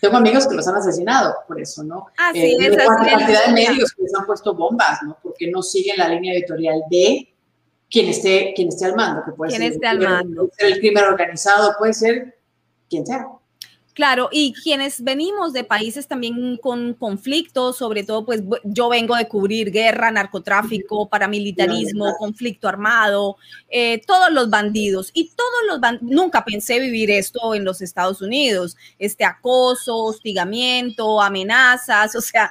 Tengo amigos que los han asesinado por eso, ¿no? Ah, sí, eh, esa la cantidad de medios que les han puesto bombas, ¿no? Porque no siguen la línea editorial de quien esté, quien esté al mando, que puede ser, esté el al mando. puede ser el crimen organizado, puede ser quien sea. Claro, y quienes venimos de países también con conflictos, sobre todo, pues yo vengo de cubrir guerra, narcotráfico, paramilitarismo, conflicto armado, eh, todos los bandidos. Y todos los bandidos, nunca pensé vivir esto en los Estados Unidos, este acoso, hostigamiento, amenazas, o sea,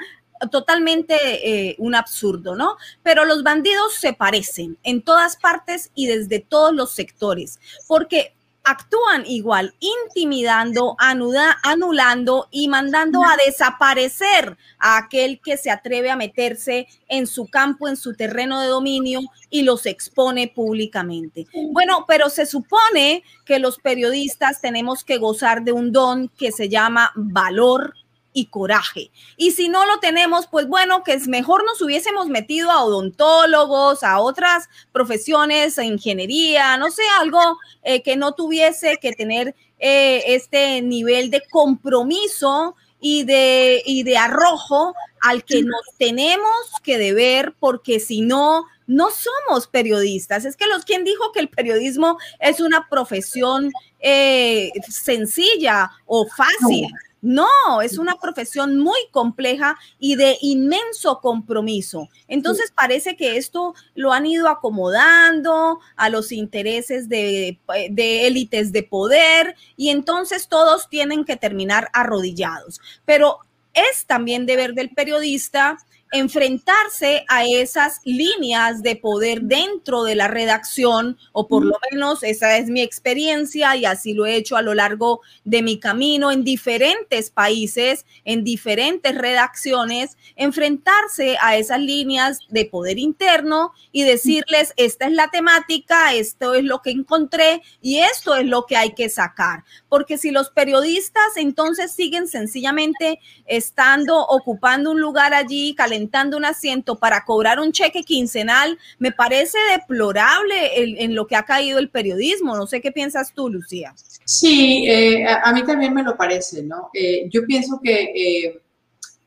totalmente eh, un absurdo, ¿no? Pero los bandidos se parecen en todas partes y desde todos los sectores, porque actúan igual, intimidando, anuda- anulando y mandando a desaparecer a aquel que se atreve a meterse en su campo, en su terreno de dominio y los expone públicamente. Bueno, pero se supone que los periodistas tenemos que gozar de un don que se llama valor y coraje. Y si no lo tenemos, pues bueno, que es mejor nos hubiésemos metido a odontólogos, a otras profesiones, a ingeniería, no sé, algo eh, que no tuviese que tener eh, este nivel de compromiso y de, y de arrojo al que nos tenemos que deber, porque si no, no somos periodistas. Es que los quien dijo que el periodismo es una profesión eh, sencilla o fácil. No, es una profesión muy compleja y de inmenso compromiso. Entonces parece que esto lo han ido acomodando a los intereses de, de élites de poder y entonces todos tienen que terminar arrodillados. Pero es también deber del periodista enfrentarse a esas líneas de poder dentro de la redacción, o por lo menos esa es mi experiencia y así lo he hecho a lo largo de mi camino en diferentes países, en diferentes redacciones, enfrentarse a esas líneas de poder interno y decirles, esta es la temática, esto es lo que encontré y esto es lo que hay que sacar. Porque si los periodistas entonces siguen sencillamente estando, ocupando un lugar allí, calentando un asiento para cobrar un cheque quincenal, me parece deplorable en, en lo que ha caído el periodismo. No sé qué piensas tú, Lucía. Sí, eh, a, a, mí también me lo parece, ¿no? Eh, yo pienso que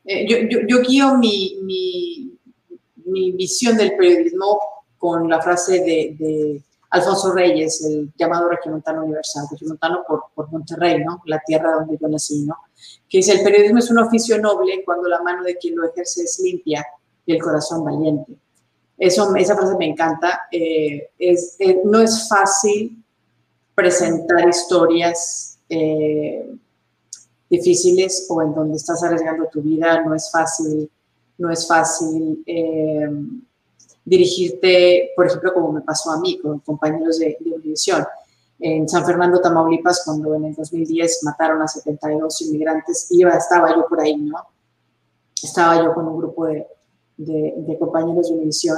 eh, yo, yo, yo, guío mi, mi, visión del periodismo con la frase de, de Alfonso Reyes, el llamado Regiomontano Universal, Regiomontano por, por Monterrey, ¿no? La tierra donde yo nací, ¿no? Que dice, el periodismo es un oficio noble cuando la mano de quien lo ejerce es limpia y el corazón valiente. Eso, esa frase me encanta. Eh, eh, no es fácil presentar historias eh, difíciles o en donde estás arriesgando tu vida, no es fácil, no es fácil dirigirte, por ejemplo, como me pasó a mí con compañeros de, de en San Fernando, Tamaulipas, cuando en el 2010 mataron a 72 inmigrantes, iba, estaba yo por ahí, ¿no? Estaba yo con un grupo de, de, de compañeros de Univisión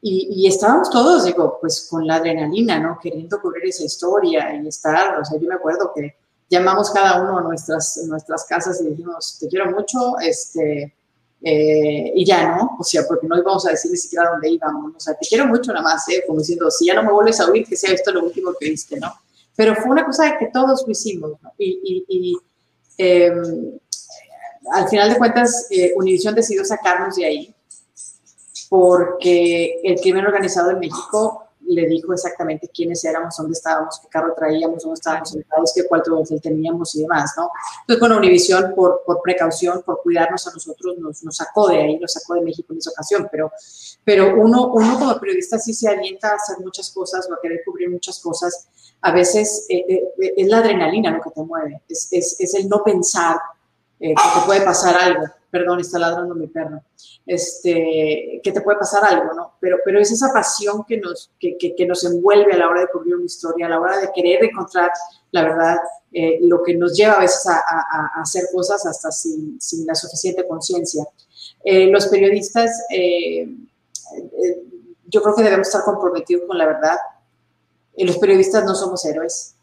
y, y, estábamos todos, digo, pues con la adrenalina, ¿no? Queriendo cubrir esa historia y estar, o sea, yo me acuerdo que llamamos cada uno a nuestras, nuestras casas y dijimos, te quiero mucho, este, eh, y ya, ¿no? O sea, porque no íbamos a decir ni siquiera dónde íbamos, o sea, te quiero mucho nada más, ¿eh? Como diciendo, si ya no me vuelves a oír, que sea esto lo último que viste, ¿no? Pero fue una cosa que todos lo hicimos, ¿no? Y, y, y eh, al final de cuentas, eh, Univision decidió sacarnos de ahí porque el crimen organizado en México le dijo exactamente quiénes éramos, dónde estábamos, qué carro traíamos, dónde estábamos sentados, qué cuarto hotel teníamos y demás, ¿no? Entonces, bueno, Univisión, por, por precaución, por cuidarnos a nosotros, nos, nos, sacó de ahí, nos sacó de México en esa ocasión, pero, pero uno, uno como periodista sí se alienta a hacer muchas cosas o a querer cubrir muchas cosas. A veces eh, eh, es la adrenalina lo que te mueve, es, es, es el no pensar eh, que te puede pasar algo. Perdón, está ladrando mi perro. Este, que te puede pasar algo, ¿no? Pero, pero es esa pasión que nos, que, que, que nos envuelve a la hora de cubrir una historia, a la hora de querer encontrar la verdad, eh, lo que nos lleva a veces a, hacer cosas hasta sin, sin la suficiente conciencia. Eh, los periodistas, eh, yo creo que debemos estar comprometidos con la verdad. los periodistas no somos héroes,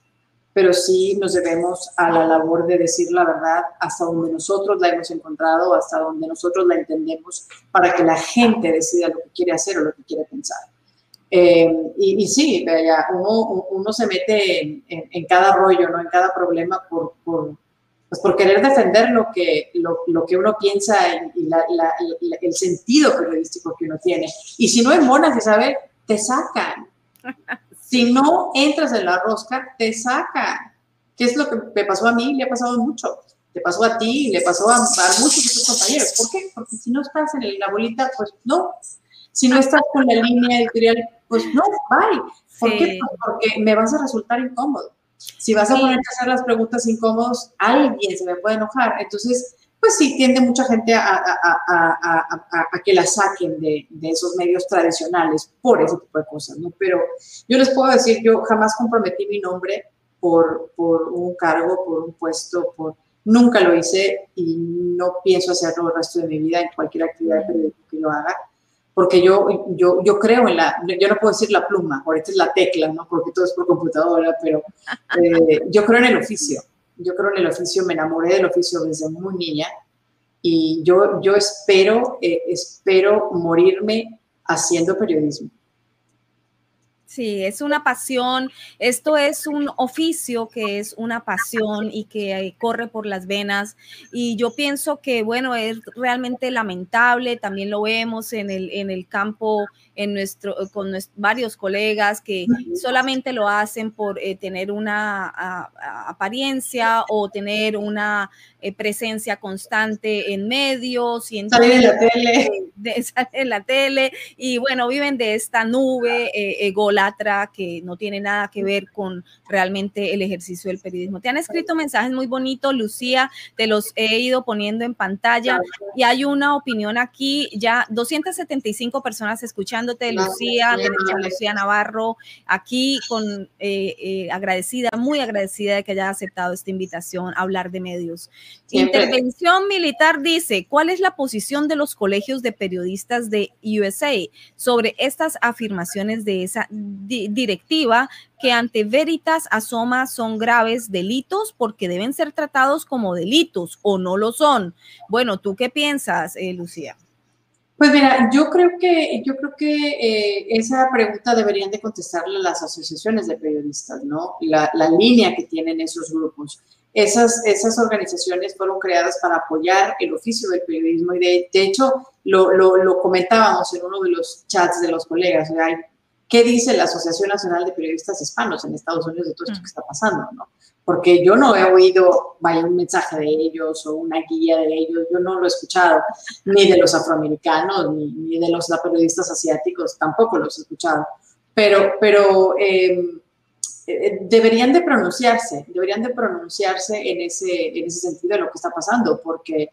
pero sí nos debemos a la labor de decir la verdad hasta donde nosotros la hemos encontrado, hasta donde nosotros la entendemos, para que la gente decida lo que quiere hacer o lo que quiere pensar. Eh, y, y, sí, uno, uno se mete en, en, en, cada rollo, ¿no? en cada problema por, por, pues por querer defender lo que, lo, que uno piensa y el sentido periodístico que uno tiene. Y si no hay monas, Isabel, te sacan. Si no entras en la rosca, te sacan. ¿Qué es lo que me pasó a mí? Le ha pasado mucho. Te pasó a ti, le pasó a, muchos de tus compañeros. ¿Por qué? Porque si no estás en la bolita, pues no. Si no estás con la línea editorial, pues no, bye. ¿Por qué? Pues porque me vas a resultar incómodo. Si vas a poner a hacer las preguntas incómodas, alguien se me puede enojar. Entonces, pues sí, tiende mucha gente a, que la saquen de, esos medios tradicionales por ese tipo de cosas, ¿no? Pero yo les puedo decir, yo jamás comprometí mi nombre por, por un cargo, por un puesto, por... Nunca lo hice y no pienso hacerlo el resto de mi vida en cualquier actividad que yo haga porque yo, yo, yo creo en la, yo no puedo decir la pluma, ahorita es la tecla, ¿no? Porque todo es por computadora, pero eh, yo creo en el oficio, yo creo en el oficio, me enamoré del oficio desde muy niña y yo, yo espero, eh, espero morirme haciendo periodismo. Sí, es una pasión. Esto es un oficio que es una pasión y que corre por las venas. Y yo pienso que, bueno, es realmente lamentable. También lo vemos en el, en el campo en nuestro, con varios colegas que solamente lo hacen por eh, tener una apariencia o tener una eh, presencia constante en medios y en, la tele. en la tele y bueno, viven de esta nube eh, ególatra que no tiene nada que ver con realmente el ejercicio del periodismo. Te han escrito mensajes muy bonitos, Lucía, te los he ido poniendo en pantalla. Y hay una opinión aquí, ya 275 personas escuchándote, Lucía, Lucía Navarro, aquí con eh, agradecida, muy agradecida de que haya aceptado esta invitación a hablar de medios. Intervención militar dice, ¿cuál es la posición de los colegios de periodistas de USA sobre estas afirmaciones de esa directiva que ante veritas asoma son graves delitos porque deben ser tratados como delitos o no lo son? Bueno, ¿tú qué piensas, eh, Lucía? Pues mira, yo creo que, yo creo que eh, esa pregunta deberían de contestarle las asociaciones de periodistas, ¿no? La, la línea que tienen esos grupos. Esas, esas organizaciones fueron creadas para apoyar el oficio del periodismo y de, hecho lo, lo, comentábamos en uno de los chats de los colegas, ¿qué dice la Asociación Nacional de Periodistas Hispanos en Estados Unidos de todo esto que está pasando? ¿no? Porque yo no he oído, vaya, un mensaje de ellos o una guía de ellos, yo no lo he escuchado, ni de los afroamericanos, ni, de los periodistas asiáticos, tampoco los he escuchado. Pero, pero eh, eh, deberían de pronunciarse, deberían de pronunciarse en ese, en ese sentido de lo que está pasando, porque,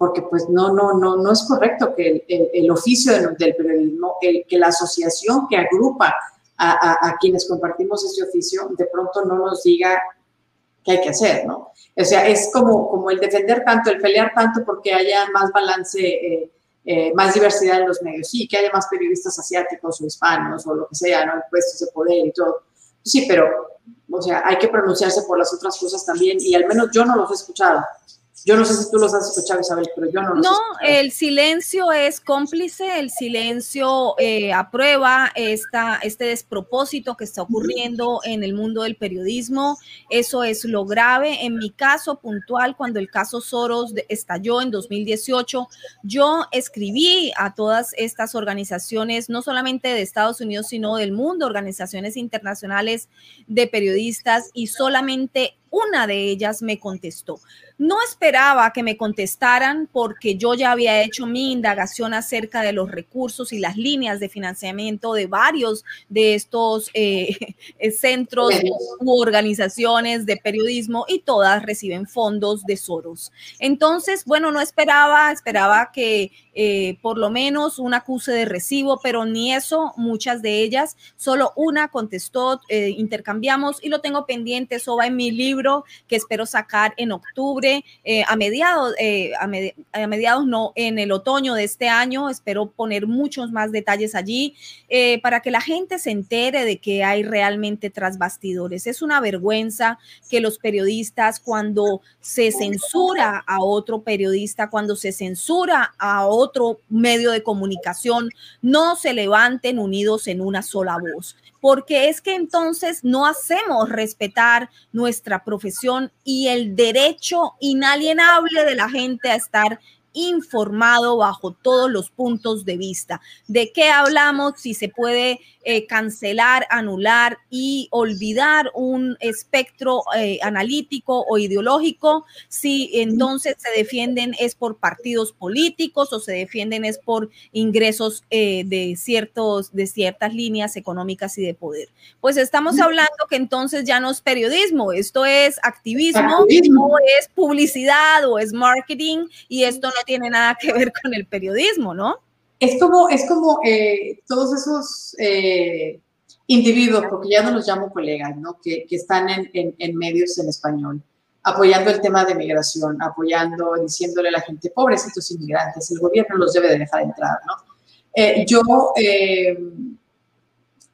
porque pues no, no, no, no es correcto que el, oficio del, periodismo, el, que la asociación que agrupa a, a, quienes compartimos ese oficio, de pronto no nos diga qué hay que hacer, ¿no? O sea, es como, como el defender tanto, el pelear tanto porque haya más balance, eh, eh, más diversidad en los medios, sí, que haya más periodistas asiáticos o hispanos o lo que sea, ¿no? Puestos de poder y todo Sí, pero, o sea, hay que pronunciarse por las otras cosas también y al menos yo no los he escuchado. Yo no sé si tú los has escuchado, Isabel, pero yo no los No, el silencio es cómplice, el silencio eh, aprueba esta, este despropósito que está ocurriendo en el mundo del periodismo. Eso es lo grave. En mi caso puntual, cuando el caso Soros estalló en 2018, yo escribí a todas estas organizaciones, no solamente de Estados Unidos, sino del mundo, organizaciones internacionales de periodistas, y solamente una de ellas me contestó. No esperaba que me contestaran porque yo ya había hecho mi indagación acerca de los recursos y las líneas de financiamiento de varios de estos eh, centros u organizaciones de periodismo y todas reciben fondos de Soros. Entonces, bueno, no esperaba, esperaba que eh, por lo menos un acuse de recibo, pero ni eso, muchas de ellas, solo una contestó, eh, intercambiamos y lo tengo pendiente, eso va en mi libro que espero sacar en octubre, eh, a mediados, a, mediados no, en el otoño de este año, espero poner muchos más detalles allí para que la gente se entere de que hay realmente tras bastidores. Es una vergüenza que los periodistas cuando se censura a otro periodista, cuando se censura a otro medio de comunicación no se levanten unidos en una sola voz, porque es que entonces no hacemos respetar nuestra profesión y el derecho inalienable de la gente a estar informado bajo todos los puntos de vista. ¿De qué hablamos? Si se puede eh, cancelar, anular y olvidar un espectro eh, analítico o ideológico, si entonces se defienden es por partidos políticos o se defienden es por ingresos eh, de, ciertos, de ciertas líneas económicas y de poder. Pues estamos hablando que entonces ya no es periodismo, esto es activismo, o es publicidad o es marketing y esto no tiene nada que ver con el periodismo, ¿no? Es como, es como eh, todos esos eh, individuos, porque ya no los llamo colegas, ¿no? que, que están en, en, medios en español, apoyando el tema de migración, apoyando, diciéndole a la gente, pobrecitos inmigrantes, el gobierno los debe de dejar entrar. ¿no? Eh, yo,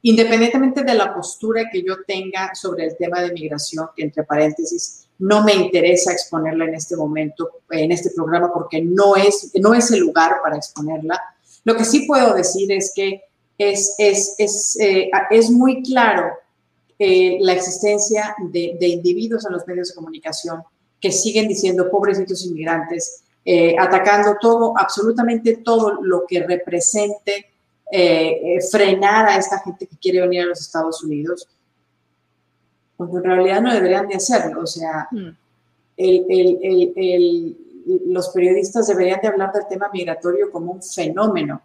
independientemente de la postura que yo tenga sobre el tema de migración, que entre paréntesis, no me interesa exponerla en este momento, en este programa, porque no es, no es el lugar para exponerla. Lo que sí puedo decir es que es, es, es, eh, es muy claro eh, la existencia de, de, individuos en los medios de comunicación que siguen diciendo pobrecitos inmigrantes, eh, atacando todo, absolutamente todo lo que represente frenar a esta gente que quiere venir a los Estados Unidos, cuando en realidad no deberían de hacerlo. O sea, mm. el, el, el, los periodistas deberían de hablar del tema migratorio como un fenómeno,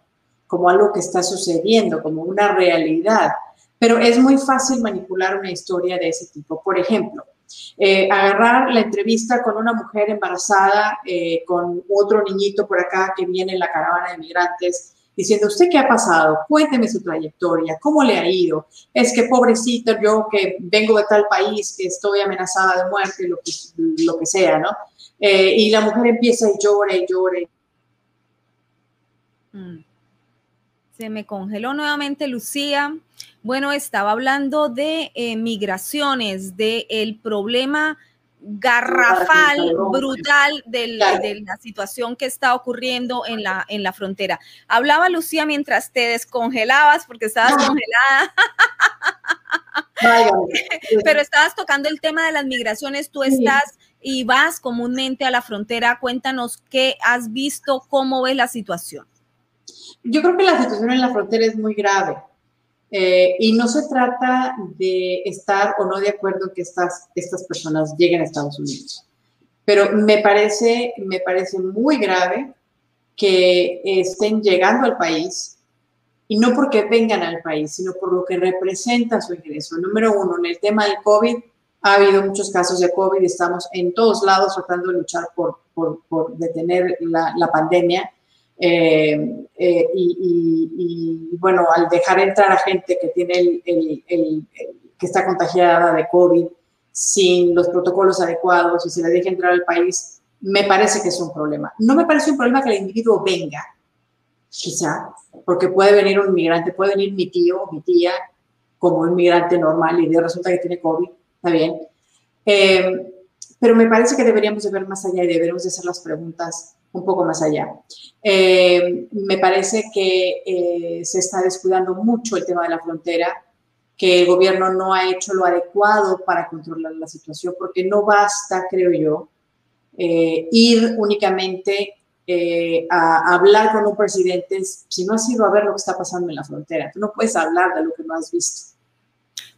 como algo que está sucediendo, como una realidad. Pero es muy fácil manipular una historia de ese tipo. Por ejemplo, eh, agarrar la entrevista con una mujer embarazada, eh, con otro niñito por acá que viene en la caravana de migrantes, diciendo, ¿usted qué ha pasado? Cuénteme su trayectoria, ¿cómo le ha ido? Es que pobrecito yo que vengo de tal país, que estoy amenazada de muerte, lo que, lo que sea, ¿no? Eh, y la mujer empieza y llora y llora. Mm. Se me congeló nuevamente Lucía. Bueno, estaba hablando de eh, migraciones, del el problema garrafal, brutal de la situación que está ocurriendo en la, en la frontera. Hablaba Lucía mientras te descongelabas porque estabas congelada. Pero estabas tocando el tema de las migraciones, tú estás y vas comúnmente a la frontera. Cuéntanos qué has visto, cómo ves la situación. Yo creo que la situación en la frontera es muy grave. Eh, y no se trata de estar o no de acuerdo en que estas, estas personas lleguen a Estados Unidos. Pero me parece, me parece muy grave que estén llegando al país y no porque vengan al país, sino por lo que representa su ingreso. Número uno, en el tema del COVID, ha habido muchos casos de COVID, estamos en todos lados tratando de luchar por, por, detener la, la pandemia. Eh, eh, y, bueno, al dejar entrar a gente que tiene el, que está contagiada de COVID sin los protocolos adecuados y se le deja entrar al país, me parece que es un problema. No me parece un problema que el individuo venga, quizá, porque puede venir un inmigrante, puede venir mi tío o mi tía como un inmigrante normal y de resulta que tiene COVID está bien. Eh, pero me parece que deberíamos de ver más allá y deberíamos de hacer las preguntas un poco más allá. Eh, me parece que eh, se está descuidando mucho el tema de la frontera, que el gobierno no ha hecho lo adecuado para controlar la situación, porque no basta, creo yo, ir únicamente a, hablar con un presidente si no has ido a ver lo que está pasando en la frontera. Tú no puedes hablar de lo que no has visto.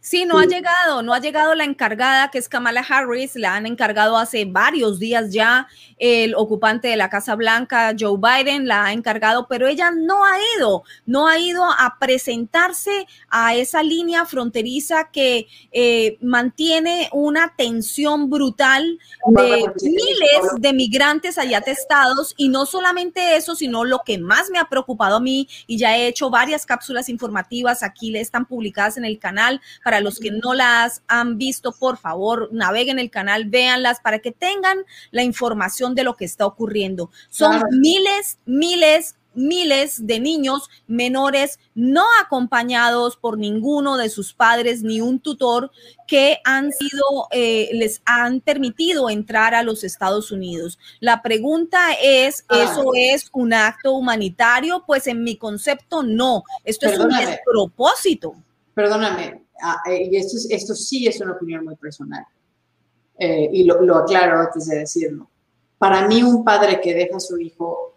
Sí, no ha llegado, no ha llegado la encargada que es Kamala Harris, la han encargado hace varios días ya el ocupante de la Casa Blanca, Joe Biden, la ha encargado, pero ella no ha ido, no ha ido a presentarse a esa línea fronteriza que eh, mantiene una tensión brutal de miles de migrantes allá testados y no solamente eso, sino lo que más me ha preocupado a mí y ya he hecho varias cápsulas informativas, aquí le están publicadas en el canal para para los que no las han visto, por favor, naveguen el canal, véanlas para que tengan la información de lo que está ocurriendo. Son miles, miles, miles de niños menores no acompañados por ninguno de sus padres ni un tutor que han sido, eh, les han permitido entrar a los Estados Unidos. La pregunta es, ah. ¿eso es un acto humanitario? Pues en mi concepto no, esto es un despropósito. Perdóname, y esto, esto sí es una opinión muy personal. eh, y lo, lo, aclaro antes de decirlo. Para mí, un padre que deja a su hijo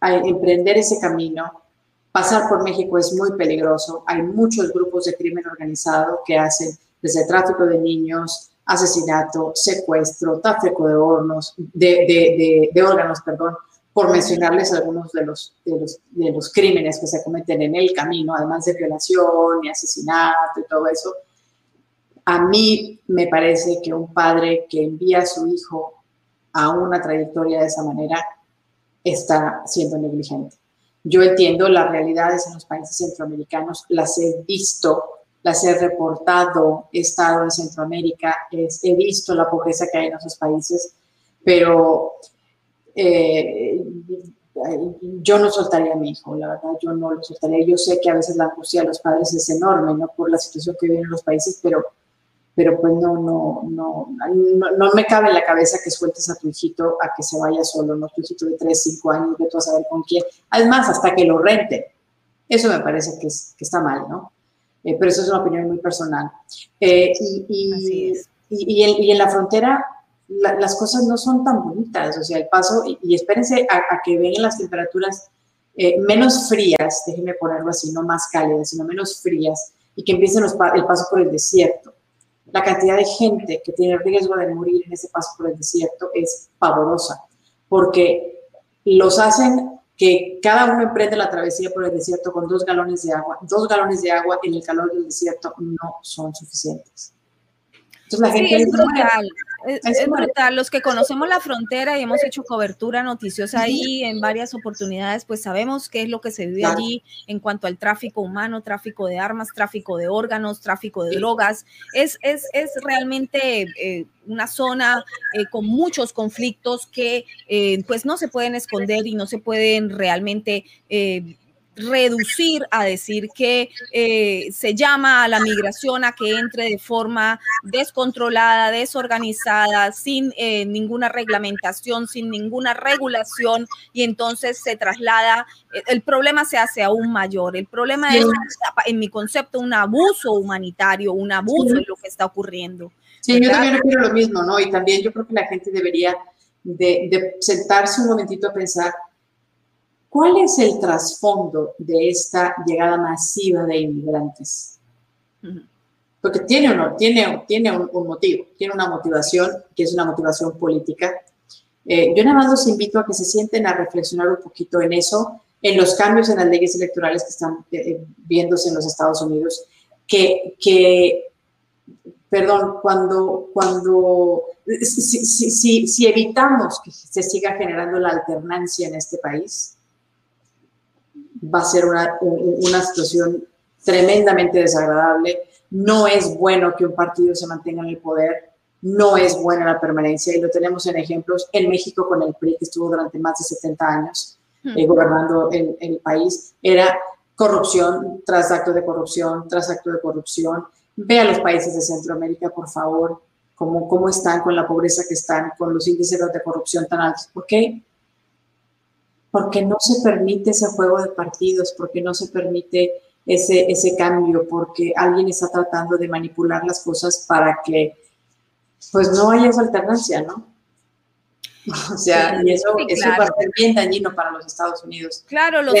a emprender ese camino, pasar por México es muy peligroso. Hay muchos grupos de crimen organizado que hacen desde tráfico de niños, asesinato, secuestro, tráfico de, hornos, de, de órganos, perdón, por mencionarles algunos de los, los, de los crímenes que se cometen en el camino, además de violación y asesinato y todo eso a mí me parece que un padre que envía a su hijo a una trayectoria de esa manera está siendo negligente. Yo entiendo las realidades en los países centroamericanos, las he visto, las he reportado, he estado en Centroamérica, he visto la pobreza que hay en esos países, pero eh, yo no soltaría a mi hijo, la verdad, yo no lo soltaría. Yo sé que a veces la angustia de los padres es enorme, ¿no? Por la situación que viven en los países, pero pero pues no, no, no, no, me cabe en la cabeza que sueltes a tu hijito a que se vaya solo, no tu hijito de 3, 5 años, de tú a saber con quién. Además, hasta que lo rente. Eso me parece que, es, que está mal, ¿no? Eh, pero eso es una opinión muy personal. Eh, y, y, y, y, en, la frontera las cosas no son tan bonitas, o sea, el paso, y, espérense a, que vengan las temperaturas eh, menos frías, déjenme ponerlo así, no más cálidas, sino menos frías, y que empiecen los, el paso por el desierto la cantidad de gente que tiene riesgo de morir en ese paso por el desierto es pavorosa, porque los hacen que cada uno emprende la travesía por el desierto con dos galones de agua. Dos galones de agua en el calor del desierto no son suficientes. Entonces la gente es brutal. Es, brutal. Los que conocemos la frontera y hemos hecho cobertura noticiosa ahí en varias oportunidades, pues sabemos qué es lo que se vive allí en cuanto al tráfico humano, tráfico de armas, tráfico de órganos, tráfico de drogas. Es, es, es realmente eh, una zona eh, con muchos conflictos que eh, pues no se pueden esconder y no se pueden realmente reducir a decir que eh, se llama a la migración a que entre de forma descontrolada, desorganizada, sin eh, ninguna reglamentación, sin ninguna regulación, y entonces se traslada, eh, el problema se hace aún mayor. El problema es, en mi concepto, un abuso humanitario, un abuso de lo que está ocurriendo. Sí, yo también opino lo mismo, ¿no? Y también yo creo que la gente debería de, de sentarse un momentito a pensar ¿Cuál es el trasfondo de esta llegada masiva de inmigrantes? Porque tiene, uno, tiene, tiene un, motivo, tiene una motivación que es una motivación política. Eh, yo nada más los invito a que se sienten a reflexionar un poquito en eso, en los cambios en las leyes electorales que están eh, eh, viéndose en los Estados Unidos, que, que perdón, cuando, cuando si, si, si, evitamos que se siga generando la alternancia en este país, va a ser una, una situación tremendamente desagradable. No es bueno que un partido se mantenga en el poder, no es buena la permanencia y lo tenemos en ejemplos en México con el PRI que estuvo durante más de 70 años hmm. eh, gobernando el, el, país. Era corrupción tras acto de corrupción, tras acto de corrupción. Ve a los países de Centroamérica, por favor, cómo, cómo están con la pobreza que están, con los índices de corrupción tan altos. ¿Por qué? Porque no se permite ese juego de partidos, porque no se permite ese, ese cambio, porque alguien está tratando de manipular las cosas para que pues no haya esa alternancia, ¿no? O sea, y eso, va a ser bien dañino para los Estados Unidos. Claro, los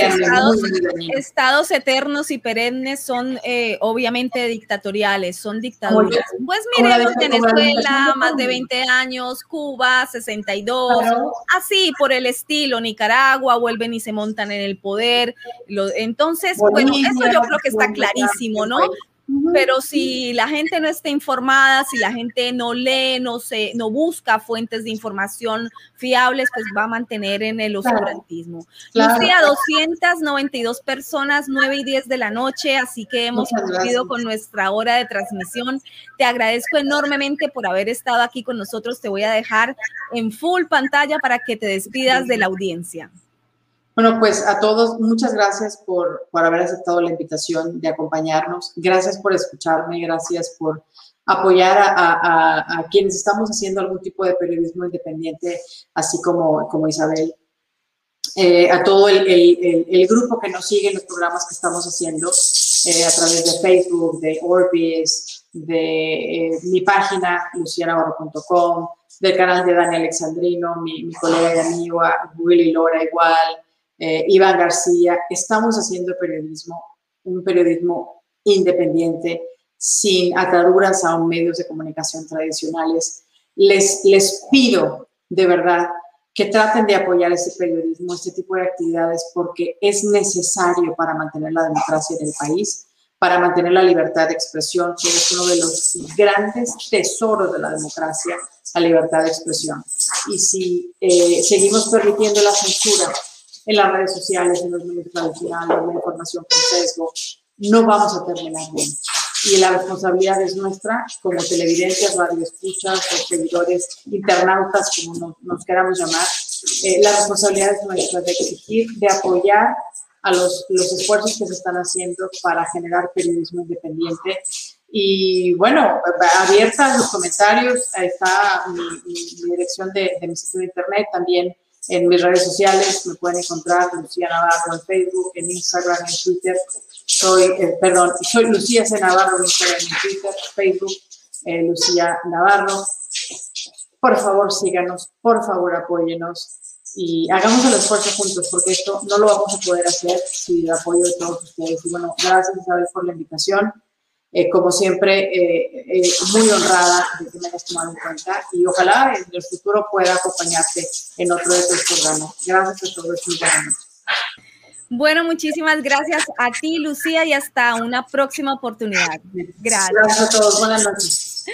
estados, eternos y perennes son eh, obviamente dictatoriales, son dictaduras. Pues miremos Venezuela, más de 20 años, Cuba, 62, así por el estilo, Nicaragua, vuelven y se montan en el poder. entonces, bueno, eso yo creo que está clarísimo, ¿no? Pero si la gente no está informada, si la gente no lee, no se, no busca fuentes de información fiables, pues va a mantener en el oscurantismo. Lucía, 292 personas, 9 y 10 de la noche, así que hemos cumplido con nuestra hora de transmisión. Te agradezco enormemente por haber estado aquí con nosotros. Te voy a dejar en full pantalla para que te despidas de la audiencia. Bueno, pues a todos, muchas gracias por, por haber aceptado la invitación de acompañarnos. Gracias por escucharme, gracias por apoyar a, quienes estamos haciendo algún tipo de periodismo independiente, así como, como Isabel. Eh, a todo el, el, el, grupo que nos sigue en los programas que estamos haciendo eh, a través de Facebook, de Orbis, de eh, mi página, lucianabarro.com, del canal de Dani Alexandrino, mi, colega y amigo Willy Lora igual, eh, Iván García. Estamos haciendo periodismo, un periodismo independiente, sin ataduras a medios de comunicación tradicionales. Les, les pido de verdad que traten de apoyar este periodismo, este tipo de actividades, porque es necesario para mantener la democracia en el país para mantener la libertad de expresión, que es uno de los grandes tesoros de la democracia, la libertad de expresión. Y si eh, seguimos permitiendo la censura en las redes sociales, en los medios tradicionales, la información con sesgo, no vamos a terminar bien. Y la responsabilidad es nuestra, como televidentes, radioescuchas, seguidores, internautas, como nos, queramos llamar. Eh, la responsabilidad es nuestra de exigir, de apoyar a los, los esfuerzos que se están haciendo para generar periodismo independiente. Y bueno, abierta los comentarios, está mi, dirección de, mi sitio de internet, también en mis redes sociales me pueden encontrar Lucía Navarro en Facebook, en Instagram, en Twitter. Soy, eh, perdón, soy Lucía C. Navarro en Instagram, en Twitter, Facebook, eh, Lucía Navarro. Por favor, síganos, por favor, apóyenos y hagamos el esfuerzo juntos, porque esto no lo vamos a poder hacer sin el apoyo de todos ustedes. Y bueno, gracias Isabel por la invitación. Eh, como siempre, eh, eh, muy honrada de que me hayas tomado en cuenta y ojalá en el futuro pueda acompañarte en otro de tus programas. Gracias a todos y buenas Bueno, muchísimas gracias a ti, Lucía, y hasta una próxima oportunidad. Gracias. Gracias a todos. Buenas noches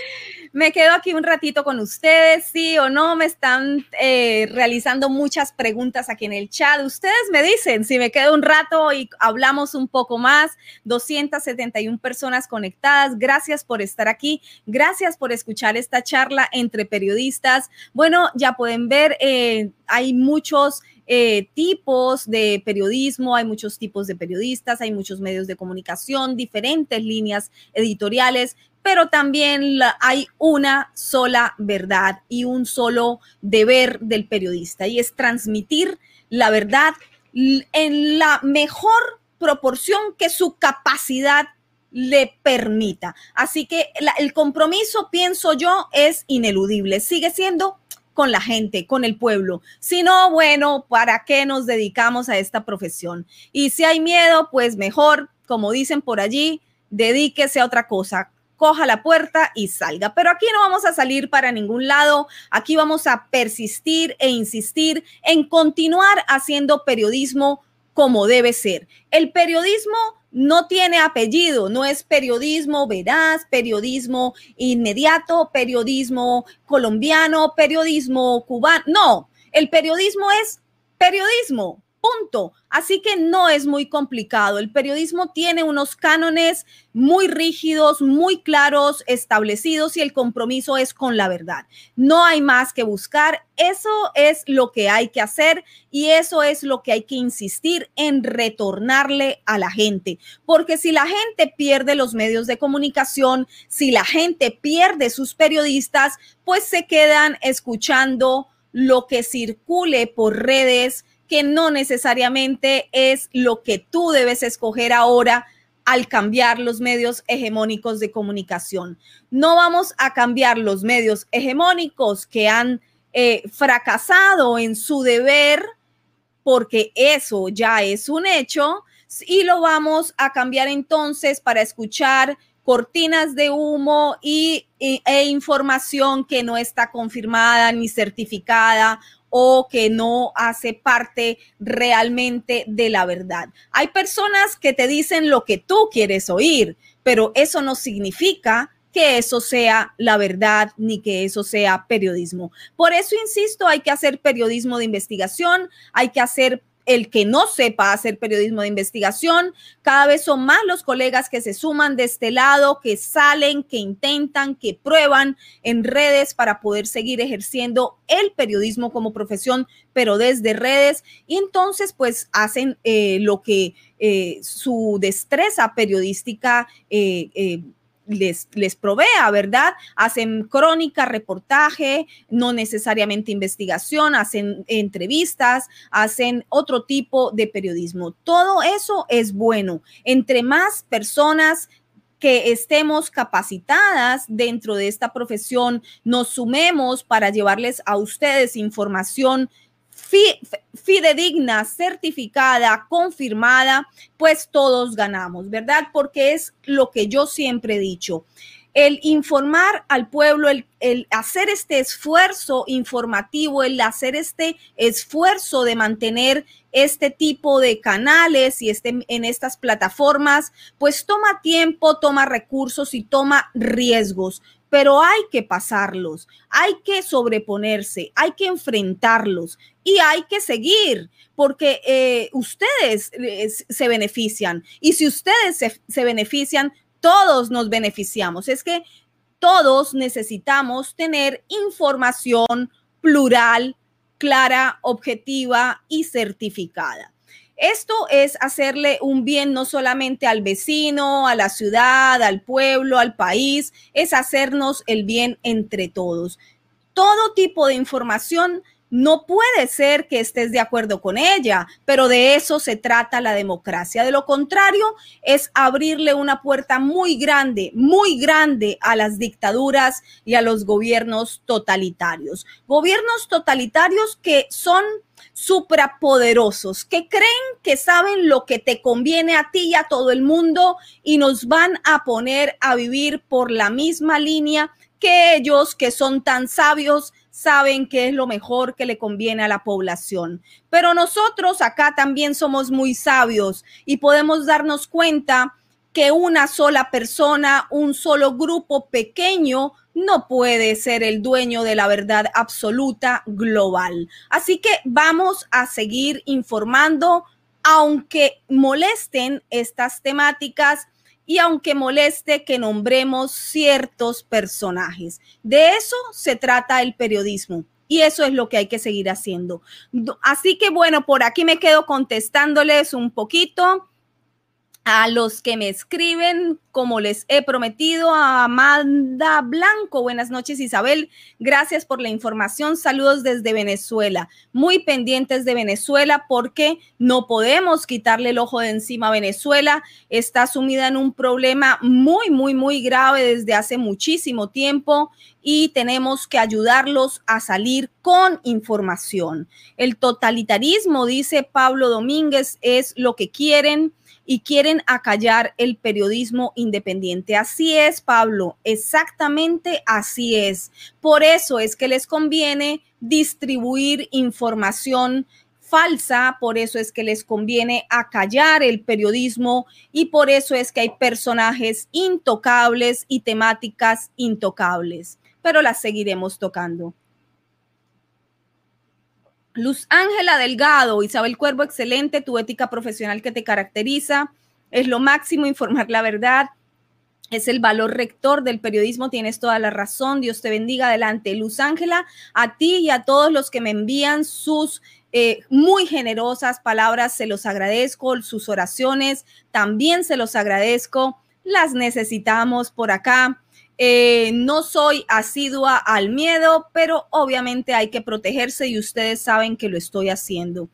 me quedo aquí un ratito con ustedes, sí o no, me están eh, realizando muchas preguntas aquí en el chat. Ustedes me dicen si me quedo un rato y hablamos un poco más. 271 personas conectadas. Gracias por estar aquí. Gracias por escuchar esta charla entre periodistas. Bueno, ya pueden ver, eh, hay muchos eh, tipos de periodismo, hay muchos tipos de periodistas, hay muchos medios de comunicación, diferentes líneas editoriales pero también hay una sola verdad y un solo deber del periodista y es transmitir la verdad en la mejor proporción que su capacidad le permita. Así que el compromiso, pienso yo, es ineludible. Sigue siendo con la gente, con el pueblo. Si no, bueno, ¿para qué nos dedicamos a esta profesión? Y si hay miedo, pues mejor, como dicen por allí, dedíquese a otra cosa coja la puerta y salga. Pero aquí no vamos a salir para ningún lado, aquí vamos a persistir e insistir en continuar haciendo periodismo como debe ser. El periodismo no tiene apellido, no es periodismo veraz, periodismo inmediato, periodismo colombiano, periodismo cubano, no, el periodismo es periodismo, punto. Así que no es muy complicado. El periodismo tiene unos cánones muy rígidos, muy claros, establecidos y el compromiso es con la verdad. No hay más que buscar. Eso es lo que hay que hacer y eso es lo que hay que insistir en retornarle a la gente. Porque si la gente pierde los medios de comunicación, si la gente pierde sus periodistas, pues se quedan escuchando lo que circule por redes que no necesariamente es lo que tú debes escoger ahora al cambiar los medios hegemónicos de comunicación. No vamos a cambiar los medios hegemónicos que han eh, fracasado en su deber, porque eso ya es un hecho, y lo vamos a cambiar entonces para escuchar cortinas de humo y, e información que no está confirmada ni certificada o que no hace parte realmente de la verdad. Hay personas que te dicen lo que tú quieres oír, pero eso no significa que eso sea la verdad ni que eso sea periodismo. Por eso insisto, hay que hacer periodismo de investigación, hay que hacer el que no sepa hacer periodismo de investigación. Cada vez son más los colegas que se suman de este lado, que salen, que intentan, que prueban en redes para poder seguir ejerciendo el periodismo como profesión, pero desde redes. Y entonces, pues hacen eh, lo que eh, su destreza periodística eh, les, les provea, ¿verdad? Hacen crónica, reportaje, no necesariamente investigación, hacen entrevistas, hacen otro tipo de periodismo. Todo eso es bueno. Entre más personas que estemos capacitadas dentro de esta profesión, nos sumemos para llevarles a ustedes información fidedigna, certificada, confirmada, pues todos ganamos, ¿verdad? Porque es lo que yo siempre he dicho. El informar al pueblo, el, el hacer este esfuerzo informativo, el hacer este esfuerzo de mantener este tipo de canales y este, en estas plataformas, pues toma tiempo, toma recursos y toma riesgos pero hay que pasarlos, hay que sobreponerse, hay que enfrentarlos y hay que seguir, porque eh, ustedes eh, se benefician y si ustedes se, se benefician, todos nos beneficiamos. Es que todos necesitamos tener información plural, clara, objetiva y certificada. Esto es hacerle un bien no solamente al vecino, a la ciudad, al pueblo, al país, es hacernos el bien entre todos. Todo tipo de información no puede ser que estés de acuerdo con ella, pero de eso se trata la democracia. De lo contrario, es abrirle una puerta muy grande, muy grande a las dictaduras y a los gobiernos totalitarios. Gobiernos totalitarios que son suprapoderosos que creen que saben lo que te conviene a ti y a todo el mundo y nos van a poner a vivir por la misma línea que ellos que son tan sabios saben que es lo mejor que le conviene a la población. Pero nosotros acá también somos muy sabios y podemos darnos cuenta que una sola persona, un solo grupo pequeño no puede ser el dueño de la verdad absoluta global. Así que vamos a seguir informando, aunque molesten estas temáticas y aunque moleste que nombremos ciertos personajes. De eso se trata el periodismo. Y eso es lo que hay que seguir haciendo. Así que bueno, por aquí me quedo contestándoles un poquito a los que me escriben, como les he prometido, a Amanda Blanco. Buenas noches, Isabel. Gracias por la información. Saludos desde Venezuela. Muy pendientes de Venezuela porque no podemos quitarle el ojo de encima a Venezuela. Está sumida en un problema muy, muy, muy grave desde hace muchísimo tiempo y tenemos que ayudarlos a salir con información. El totalitarismo, dice Pablo Domínguez, es lo que quieren y quieren acallar el periodismo independiente. Así es, Pablo, exactamente así es. Por eso es que les conviene distribuir información falsa, por eso es que les conviene acallar el periodismo y por eso es que hay personajes intocables y temáticas intocables, pero las seguiremos tocando. Luz Ángela Delgado, Isabel Cuervo, excelente, tu ética profesional que te caracteriza, es lo máximo informar la verdad, es el valor rector del periodismo, tienes toda la razón, Dios te bendiga. Adelante. Luz Ángela, a ti y a todos los que me envían sus eh, muy generosas palabras, se los agradezco, sus oraciones también se los agradezco, las necesitamos por acá. Eh, no soy asidua al miedo, pero obviamente hay que protegerse y ustedes saben que lo estoy haciendo.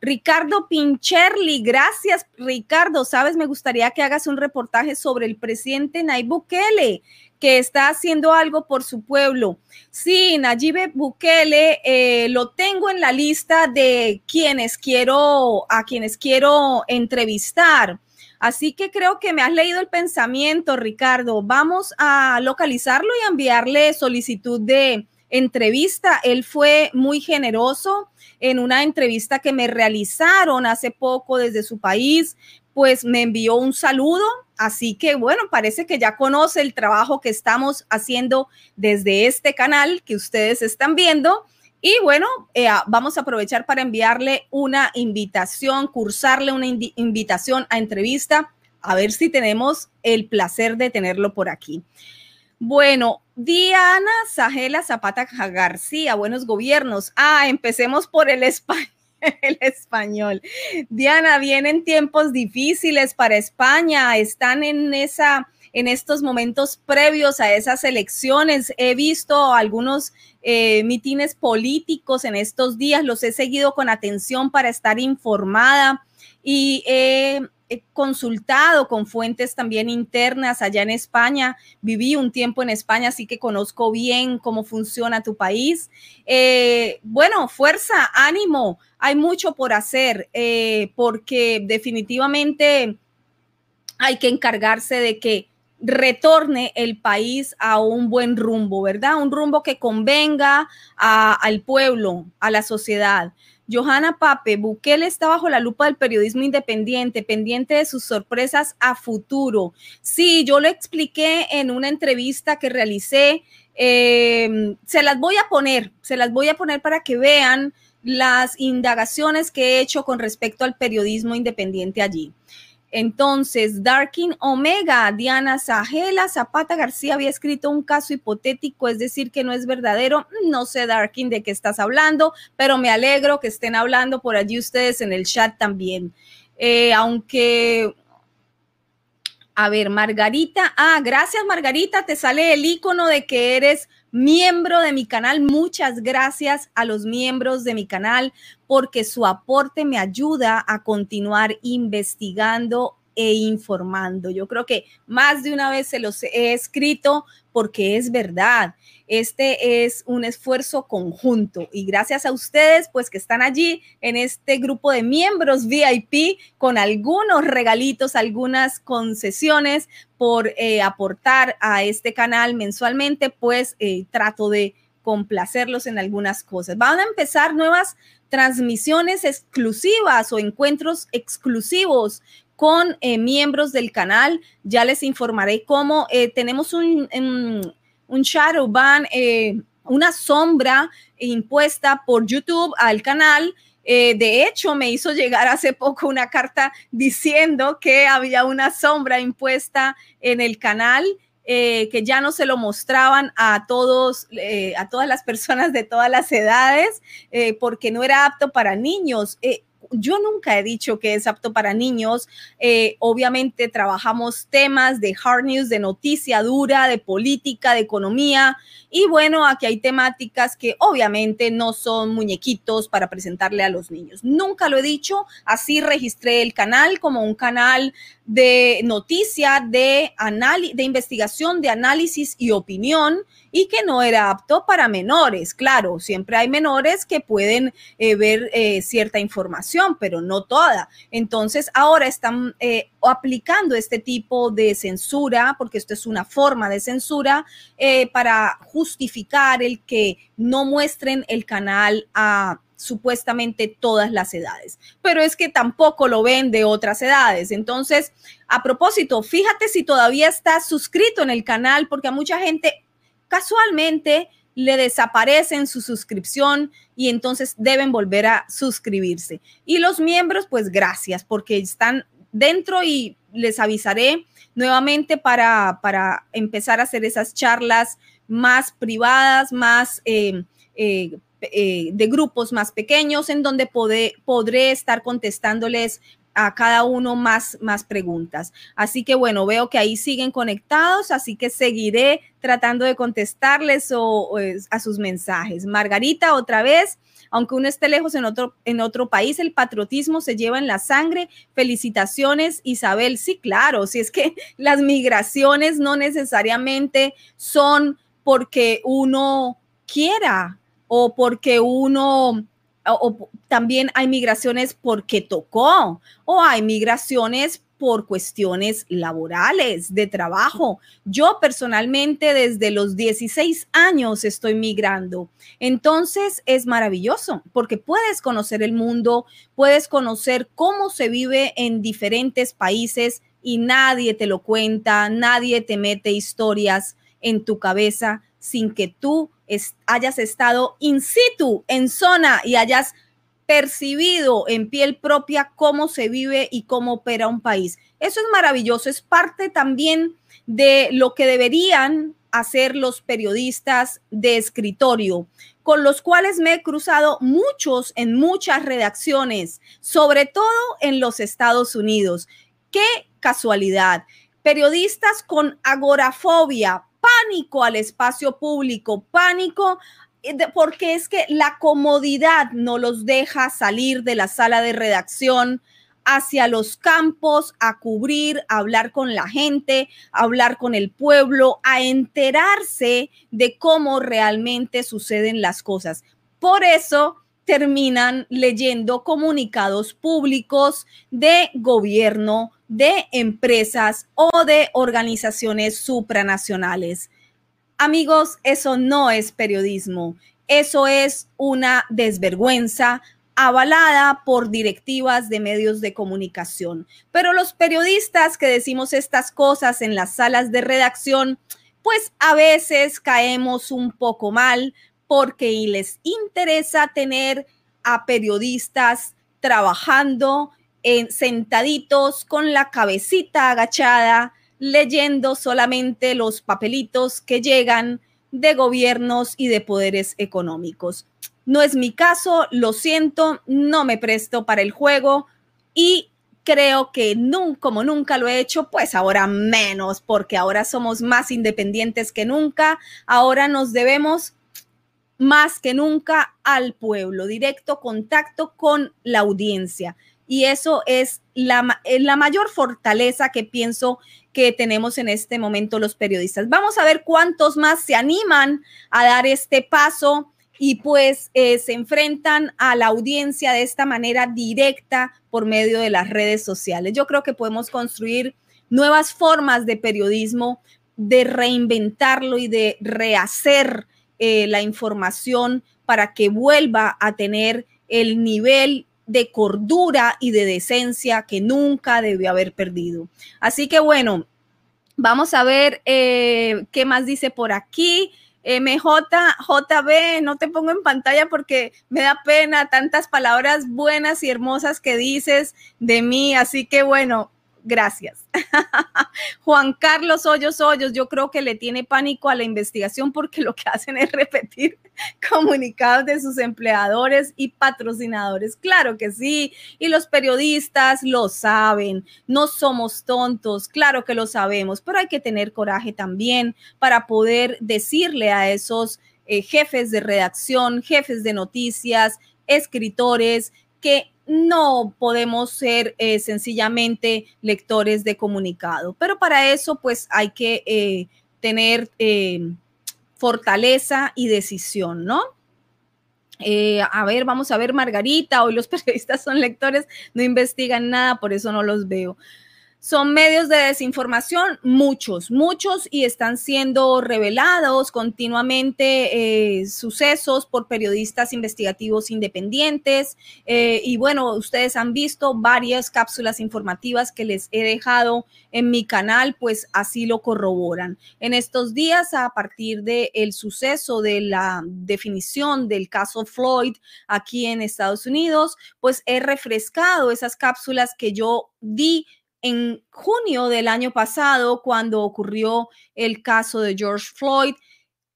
Ricardo Pincherli, gracias Ricardo. Sabes, me gustaría que hagas un reportaje sobre el presidente Nayib Bukele, que está haciendo algo por su pueblo. Sí, Nayib Bukele, eh, lo tengo en la lista de quienes quiero, a quienes quiero entrevistar. Así que creo que me has leído el pensamiento, Ricardo. Vamos a localizarlo y enviarle solicitud de entrevista. Él fue muy generoso en una entrevista que me realizaron hace poco desde su país, pues me envió un saludo. Así que bueno, parece que ya conoce el trabajo que estamos haciendo desde este canal que ustedes están viendo y bueno, eh, vamos a aprovechar para enviarle una invitación, cursarle una invitación a entrevista, a ver si tenemos el placer de tenerlo por aquí. Bueno, Diana Sajela Zapata García, buenos gobiernos. Ah, empecemos por el español. El español. Diana, vienen tiempos difíciles para España, están en esa en estos momentos previos a esas elecciones. He visto algunos eh, mitines políticos en estos días, los he seguido con atención para estar informada y he consultado con fuentes también internas allá en España. Viví un tiempo en España, así que conozco bien cómo funciona tu país. Eh, bueno, fuerza, ánimo. Hay mucho por hacer eh, porque definitivamente hay que encargarse de que retorne el país a un buen rumbo, ¿verdad? Un rumbo que convenga al pueblo, a la sociedad. Johanna Pape, Bukele está bajo la lupa del periodismo independiente, pendiente de sus sorpresas a futuro. Sí, yo lo expliqué en una entrevista que realicé. Em, se las voy a poner, se las voy a poner para que vean las indagaciones que he hecho con respecto al periodismo independiente allí. Entonces, Darkin Omega, Diana Sajela, Zapata García había escrito un caso hipotético, es decir, que no es verdadero. No sé, Darkin, de qué estás hablando, pero me alegro que estén hablando por allí ustedes en el chat también. Eh, aunque, a ver, Margarita, ah, gracias Margarita, te sale el icono de que eres miembro de mi canal. Muchas gracias a los miembros de mi canal porque su aporte me ayuda a continuar investigando e informando. Yo creo que más de una vez se los he escrito porque es verdad. Este es un esfuerzo conjunto y gracias a ustedes, pues que están allí en este grupo de miembros VIP con algunos regalitos, algunas concesiones por eh, aportar a este canal mensualmente, pues eh, trato de complacerlos en algunas cosas. Van a empezar nuevas transmisiones exclusivas o encuentros exclusivos con eh, miembros del canal. Ya les informaré cómo tenemos un, un, shadow ban, eh, una sombra impuesta por YouTube al canal. de hecho, me hizo llegar hace poco una carta diciendo que había una sombra impuesta en el canal. que ya no se lo mostraban a todos, a todas las personas de todas las edades, porque no era apto para niños yo nunca he dicho que es apto para niños. Eh, obviamente trabajamos temas de hard news, de noticia dura, de política, de economía. Y bueno, aquí hay temáticas que obviamente no son muñequitos para presentarle a los niños. Nunca lo he dicho, así registré el canal como un canal de noticia, de, de investigación, de análisis y opinión y que no era apto para menores. Claro, siempre hay menores que pueden eh, ver eh, cierta información, pero no toda. Entonces, ahora están eh, aplicando este tipo de censura, porque esto es una forma de censura, para justificar el que no muestren el canal a supuestamente todas las edades, pero es que tampoco lo ven de otras edades. Entonces, a propósito, fíjate si todavía estás suscrito en el canal, porque a mucha gente casualmente le desaparecen su suscripción y entonces deben volver a suscribirse. Y los miembros, pues gracias, porque están dentro y les avisaré nuevamente para, para empezar a hacer esas charlas más privadas, más eh, eh, eh, de grupos más pequeños, en donde podré estar contestándoles a cada uno más, más preguntas. Así que bueno, veo que ahí siguen conectados, así que seguiré tratando de contestarles o, a sus mensajes. Margarita, otra vez, aunque uno esté lejos en otro, en otro país, el patriotismo se lleva en la sangre. Felicitaciones, Isabel. Sí, claro, si es que las migraciones no necesariamente son porque uno quiera o porque uno o, también hay migraciones porque tocó o hay migraciones por cuestiones laborales, de trabajo. Yo personalmente desde los 16 años estoy migrando. Entonces es maravilloso porque puedes conocer el mundo, puedes conocer cómo se vive en diferentes países y nadie te lo cuenta, nadie te mete historias en tu cabeza sin que tú hayas estado in situ, en zona y hayas percibido en piel propia cómo se vive y cómo opera un país. Eso es maravilloso, es parte también de lo que deberían hacer los periodistas de escritorio, con los cuales me he cruzado muchos en muchas redacciones, sobre todo en los Estados Unidos. Qué casualidad. Periodistas con agorafobia, pánico al espacio público, pánico porque es que la comodidad no los deja salir de la sala de redacción hacia los campos a cubrir, a hablar con la gente, a hablar con el pueblo, a enterarse de cómo realmente suceden las cosas. Por eso terminan leyendo comunicados públicos de gobierno, de empresas o de organizaciones supranacionales. Amigos, eso no es periodismo, eso es una desvergüenza, avalada por directivas de medios de comunicación. Pero los periodistas que decimos estas cosas en las salas de redacción, pues a veces caemos un poco mal porque les interesa tener a periodistas trabajando en, sentaditos con la cabecita agachada, leyendo solamente los papelitos que llegan de gobiernos y de poderes económicos. No es mi caso, lo siento, no me presto para el juego y creo que como nunca lo he hecho, pues ahora menos, porque ahora somos más independientes que nunca, ahora nos debemos más que nunca al pueblo, directo contacto con la audiencia. Y eso es la, la, mayor fortaleza que pienso que tenemos en este momento los periodistas. Vamos a ver cuántos más se animan a dar este paso y pues eh, se enfrentan a la audiencia de esta manera directa por medio de las redes sociales. Yo creo que podemos construir nuevas formas de periodismo, de reinventarlo y de rehacer eh, la información para que vuelva a tener el nivel de cordura y de decencia que nunca debió haber perdido. Así que bueno, vamos a ver eh, qué más dice por aquí. MJ, JB, no te pongo en pantalla porque me da pena tantas palabras buenas y hermosas que dices de mí. Así que bueno, gracias. Juan Carlos Hoyos Hoyos, yo creo que le tiene pánico a la investigación porque lo que hacen es repetir comunicados de sus empleadores y patrocinadores. Claro que sí, y los periodistas lo saben, no somos tontos, claro que lo sabemos, pero hay que tener coraje también para poder decirle a esos eh, jefes de redacción, jefes de noticias, escritores, que no podemos ser eh, sencillamente lectores de comunicado, pero para eso pues hay que eh, tener eh, fortaleza y decisión, ¿no? a ver, vamos a ver, Margarita, hoy los periodistas son lectores, no investigan nada, por eso no los veo. Son medios de desinformación, muchos, muchos, y están siendo revelados continuamente eh, sucesos por periodistas investigativos independientes. Eh, y bueno, ustedes han visto varias cápsulas informativas que les he dejado en mi canal, pues así lo corroboran. En estos días, a partir del el suceso de la definición del caso Floyd aquí en Estados Unidos, pues he refrescado esas cápsulas que yo di en junio del año pasado, cuando ocurrió el caso de George Floyd,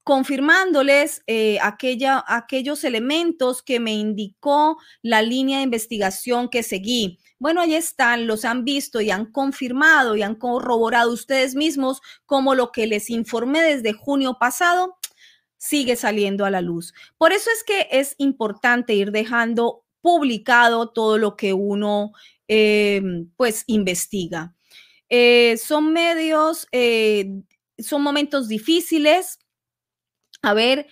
confirmándoles eh, aquella, aquellos elementos que me indicó la línea de investigación que seguí. Bueno, ahí están, los han visto y han confirmado y han corroborado ustedes mismos como lo que les informé desde junio pasado sigue saliendo a la luz. Por eso es que es importante ir dejando publicado todo lo que uno Em, pues investiga. Eh, son medios, eh, son momentos difíciles. A ver,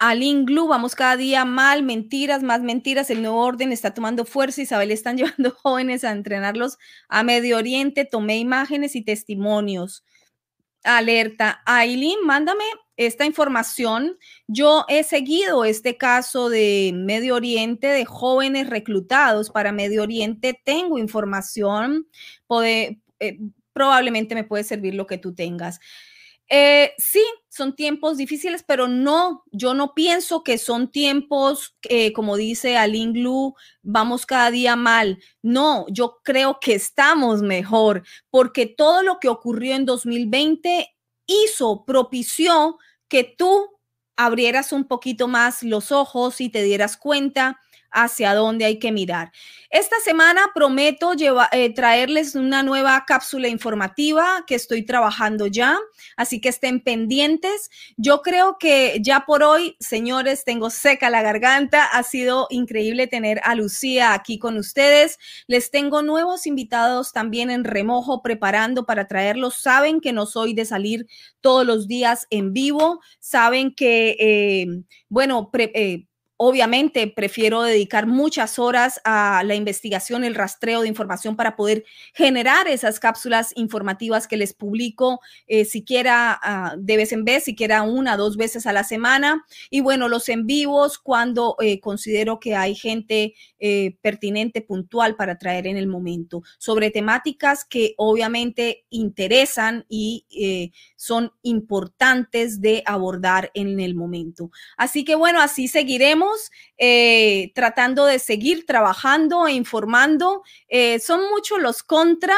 al Inglu, vamos cada día mal, mentiras, más mentiras, el nuevo orden está tomando fuerza, Isabel están llevando jóvenes a entrenarlos a Medio Oriente, tomé imágenes y testimonios. Alerta, Aileen, mándame esta información. Yo he seguido este caso de Medio Oriente, de jóvenes reclutados para Medio Oriente. Tengo información, eh, probablemente me puede servir lo que tú tengas. Eh, sí, son tiempos difíciles, pero no, yo no pienso que son tiempos, eh, como dice Alin Glu, vamos cada día mal. No, yo creo que estamos mejor, porque todo lo que ocurrió en 2020 hizo, propició que tú abrieras un poquito más los ojos y te dieras cuenta hacia dónde hay que mirar. Esta semana prometo eh, traerles una nueva cápsula informativa que estoy trabajando ya, así que estén pendientes. Yo creo que ya por hoy, señores, tengo seca la garganta. Ha sido increíble tener a Lucía aquí con ustedes. Les tengo nuevos invitados también en remojo preparando para traerlos. Saben que no soy de salir todos los días en vivo. Saben que, eh, bueno, eh, Obviamente prefiero dedicar muchas horas a la investigación, el rastreo de información para poder generar esas cápsulas informativas que les publico eh, siquiera ah, de vez en vez, siquiera una, dos veces a la semana. Y bueno, los en vivos cuando eh, considero que hay gente eh, pertinente, puntual para traer en el momento, sobre temáticas que obviamente interesan y son importantes de abordar en el momento. Así que bueno, así seguiremos eh, tratando de seguir trabajando e informando. Eh, son muchos los contra,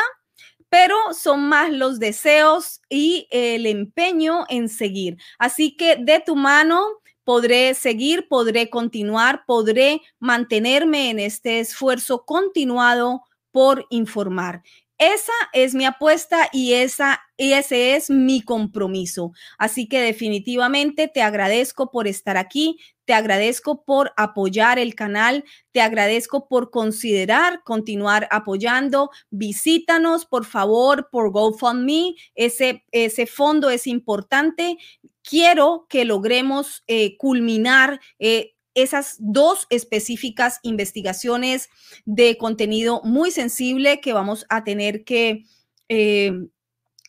pero son más los deseos y el empeño en seguir. Así que de tu mano podré seguir, podré continuar, podré mantenerme en este esfuerzo continuado por informar. Esa es mi apuesta y, esa, ese es mi compromiso. Así que definitivamente te agradezco por estar aquí, te agradezco por apoyar el canal, te agradezco por considerar continuar apoyando. Visítanos, por favor, por GoFundMe. Ese, ese fondo es importante. Quiero que logremos eh, culminar. Eh, esas dos específicas investigaciones de contenido muy sensible que vamos a tener que eh,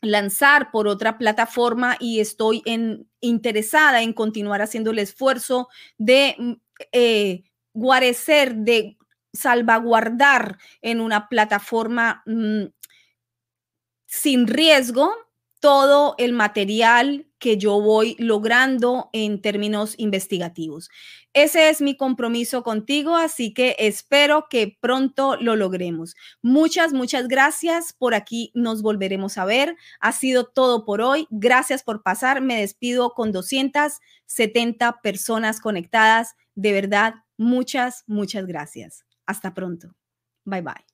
lanzar por otra plataforma y estoy en, interesada en continuar haciendo el esfuerzo de mm, eh, guarecer, de salvaguardar en una plataforma mm, sin riesgo todo el material que yo voy logrando en términos investigativos. Ese es mi compromiso contigo, así que espero que pronto lo logremos. Muchas, muchas gracias. Por aquí nos volveremos a ver. Ha sido todo por hoy. Gracias por pasar. Me despido con 270 personas conectadas. De verdad, muchas, muchas gracias. Hasta pronto. Bye bye.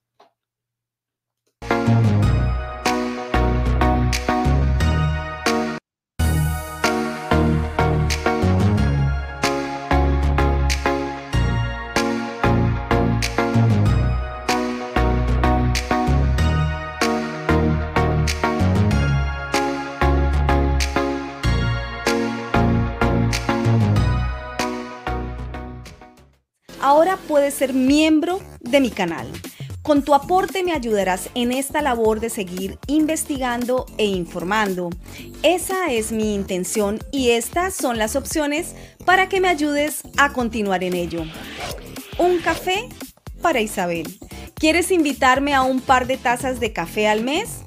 Ahora puedes ser miembro de mi canal. Con tu aporte me ayudarás en esta labor de seguir investigando e informando. Esa es mi intención y estas son las opciones para que me ayudes a continuar en ello. Un café para Isabel. ¿Quieres invitarme a un par de tazas de café al mes?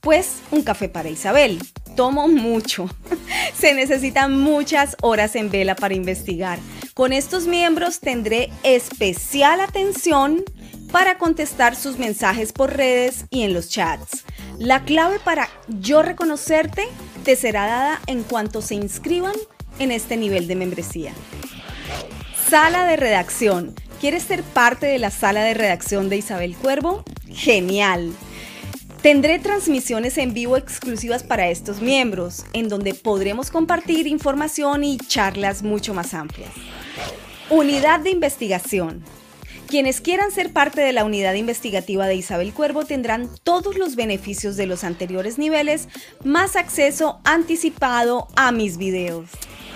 Pues un café para Isabel. Tomo mucho. Se necesitan muchas horas en vela para investigar. Con estos miembros tendré especial atención para contestar sus mensajes por redes y en los chats. La clave para yo reconocerte te será dada en cuanto se inscriban en este nivel de membresía. Sala de redacción. ¿Quieres ser parte de la sala de redacción de Isabel Cuervo? Genial. Tendré transmisiones en vivo exclusivas para estos miembros, en donde podremos compartir información y charlas mucho más amplias. Unidad de investigación. Quienes quieran ser parte de la unidad investigativa de Isabel Cuervo tendrán todos los beneficios de los anteriores niveles, más acceso anticipado a mis videos.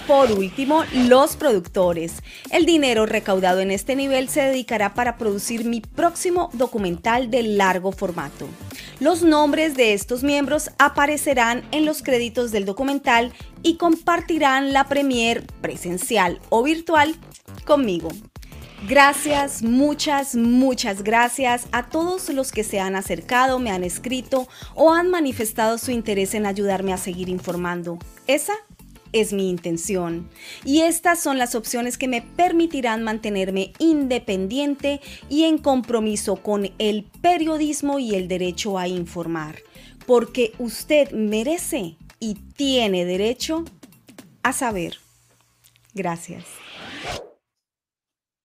Por último, los productores. El dinero recaudado en este nivel se dedicará para producir mi próximo documental de largo formato. Los nombres de estos miembros aparecerán en los créditos del documental y compartirán la premier presencial o virtual conmigo. Gracias, muchas, muchas gracias a todos los que se han acercado, me han escrito o han manifestado su interés en ayudarme a seguir informando. Esa es mi intención. Y estas son las opciones que me permitirán mantenerme independiente y en compromiso con el periodismo y el derecho a informar. Porque usted merece y tiene derecho a saber. Gracias.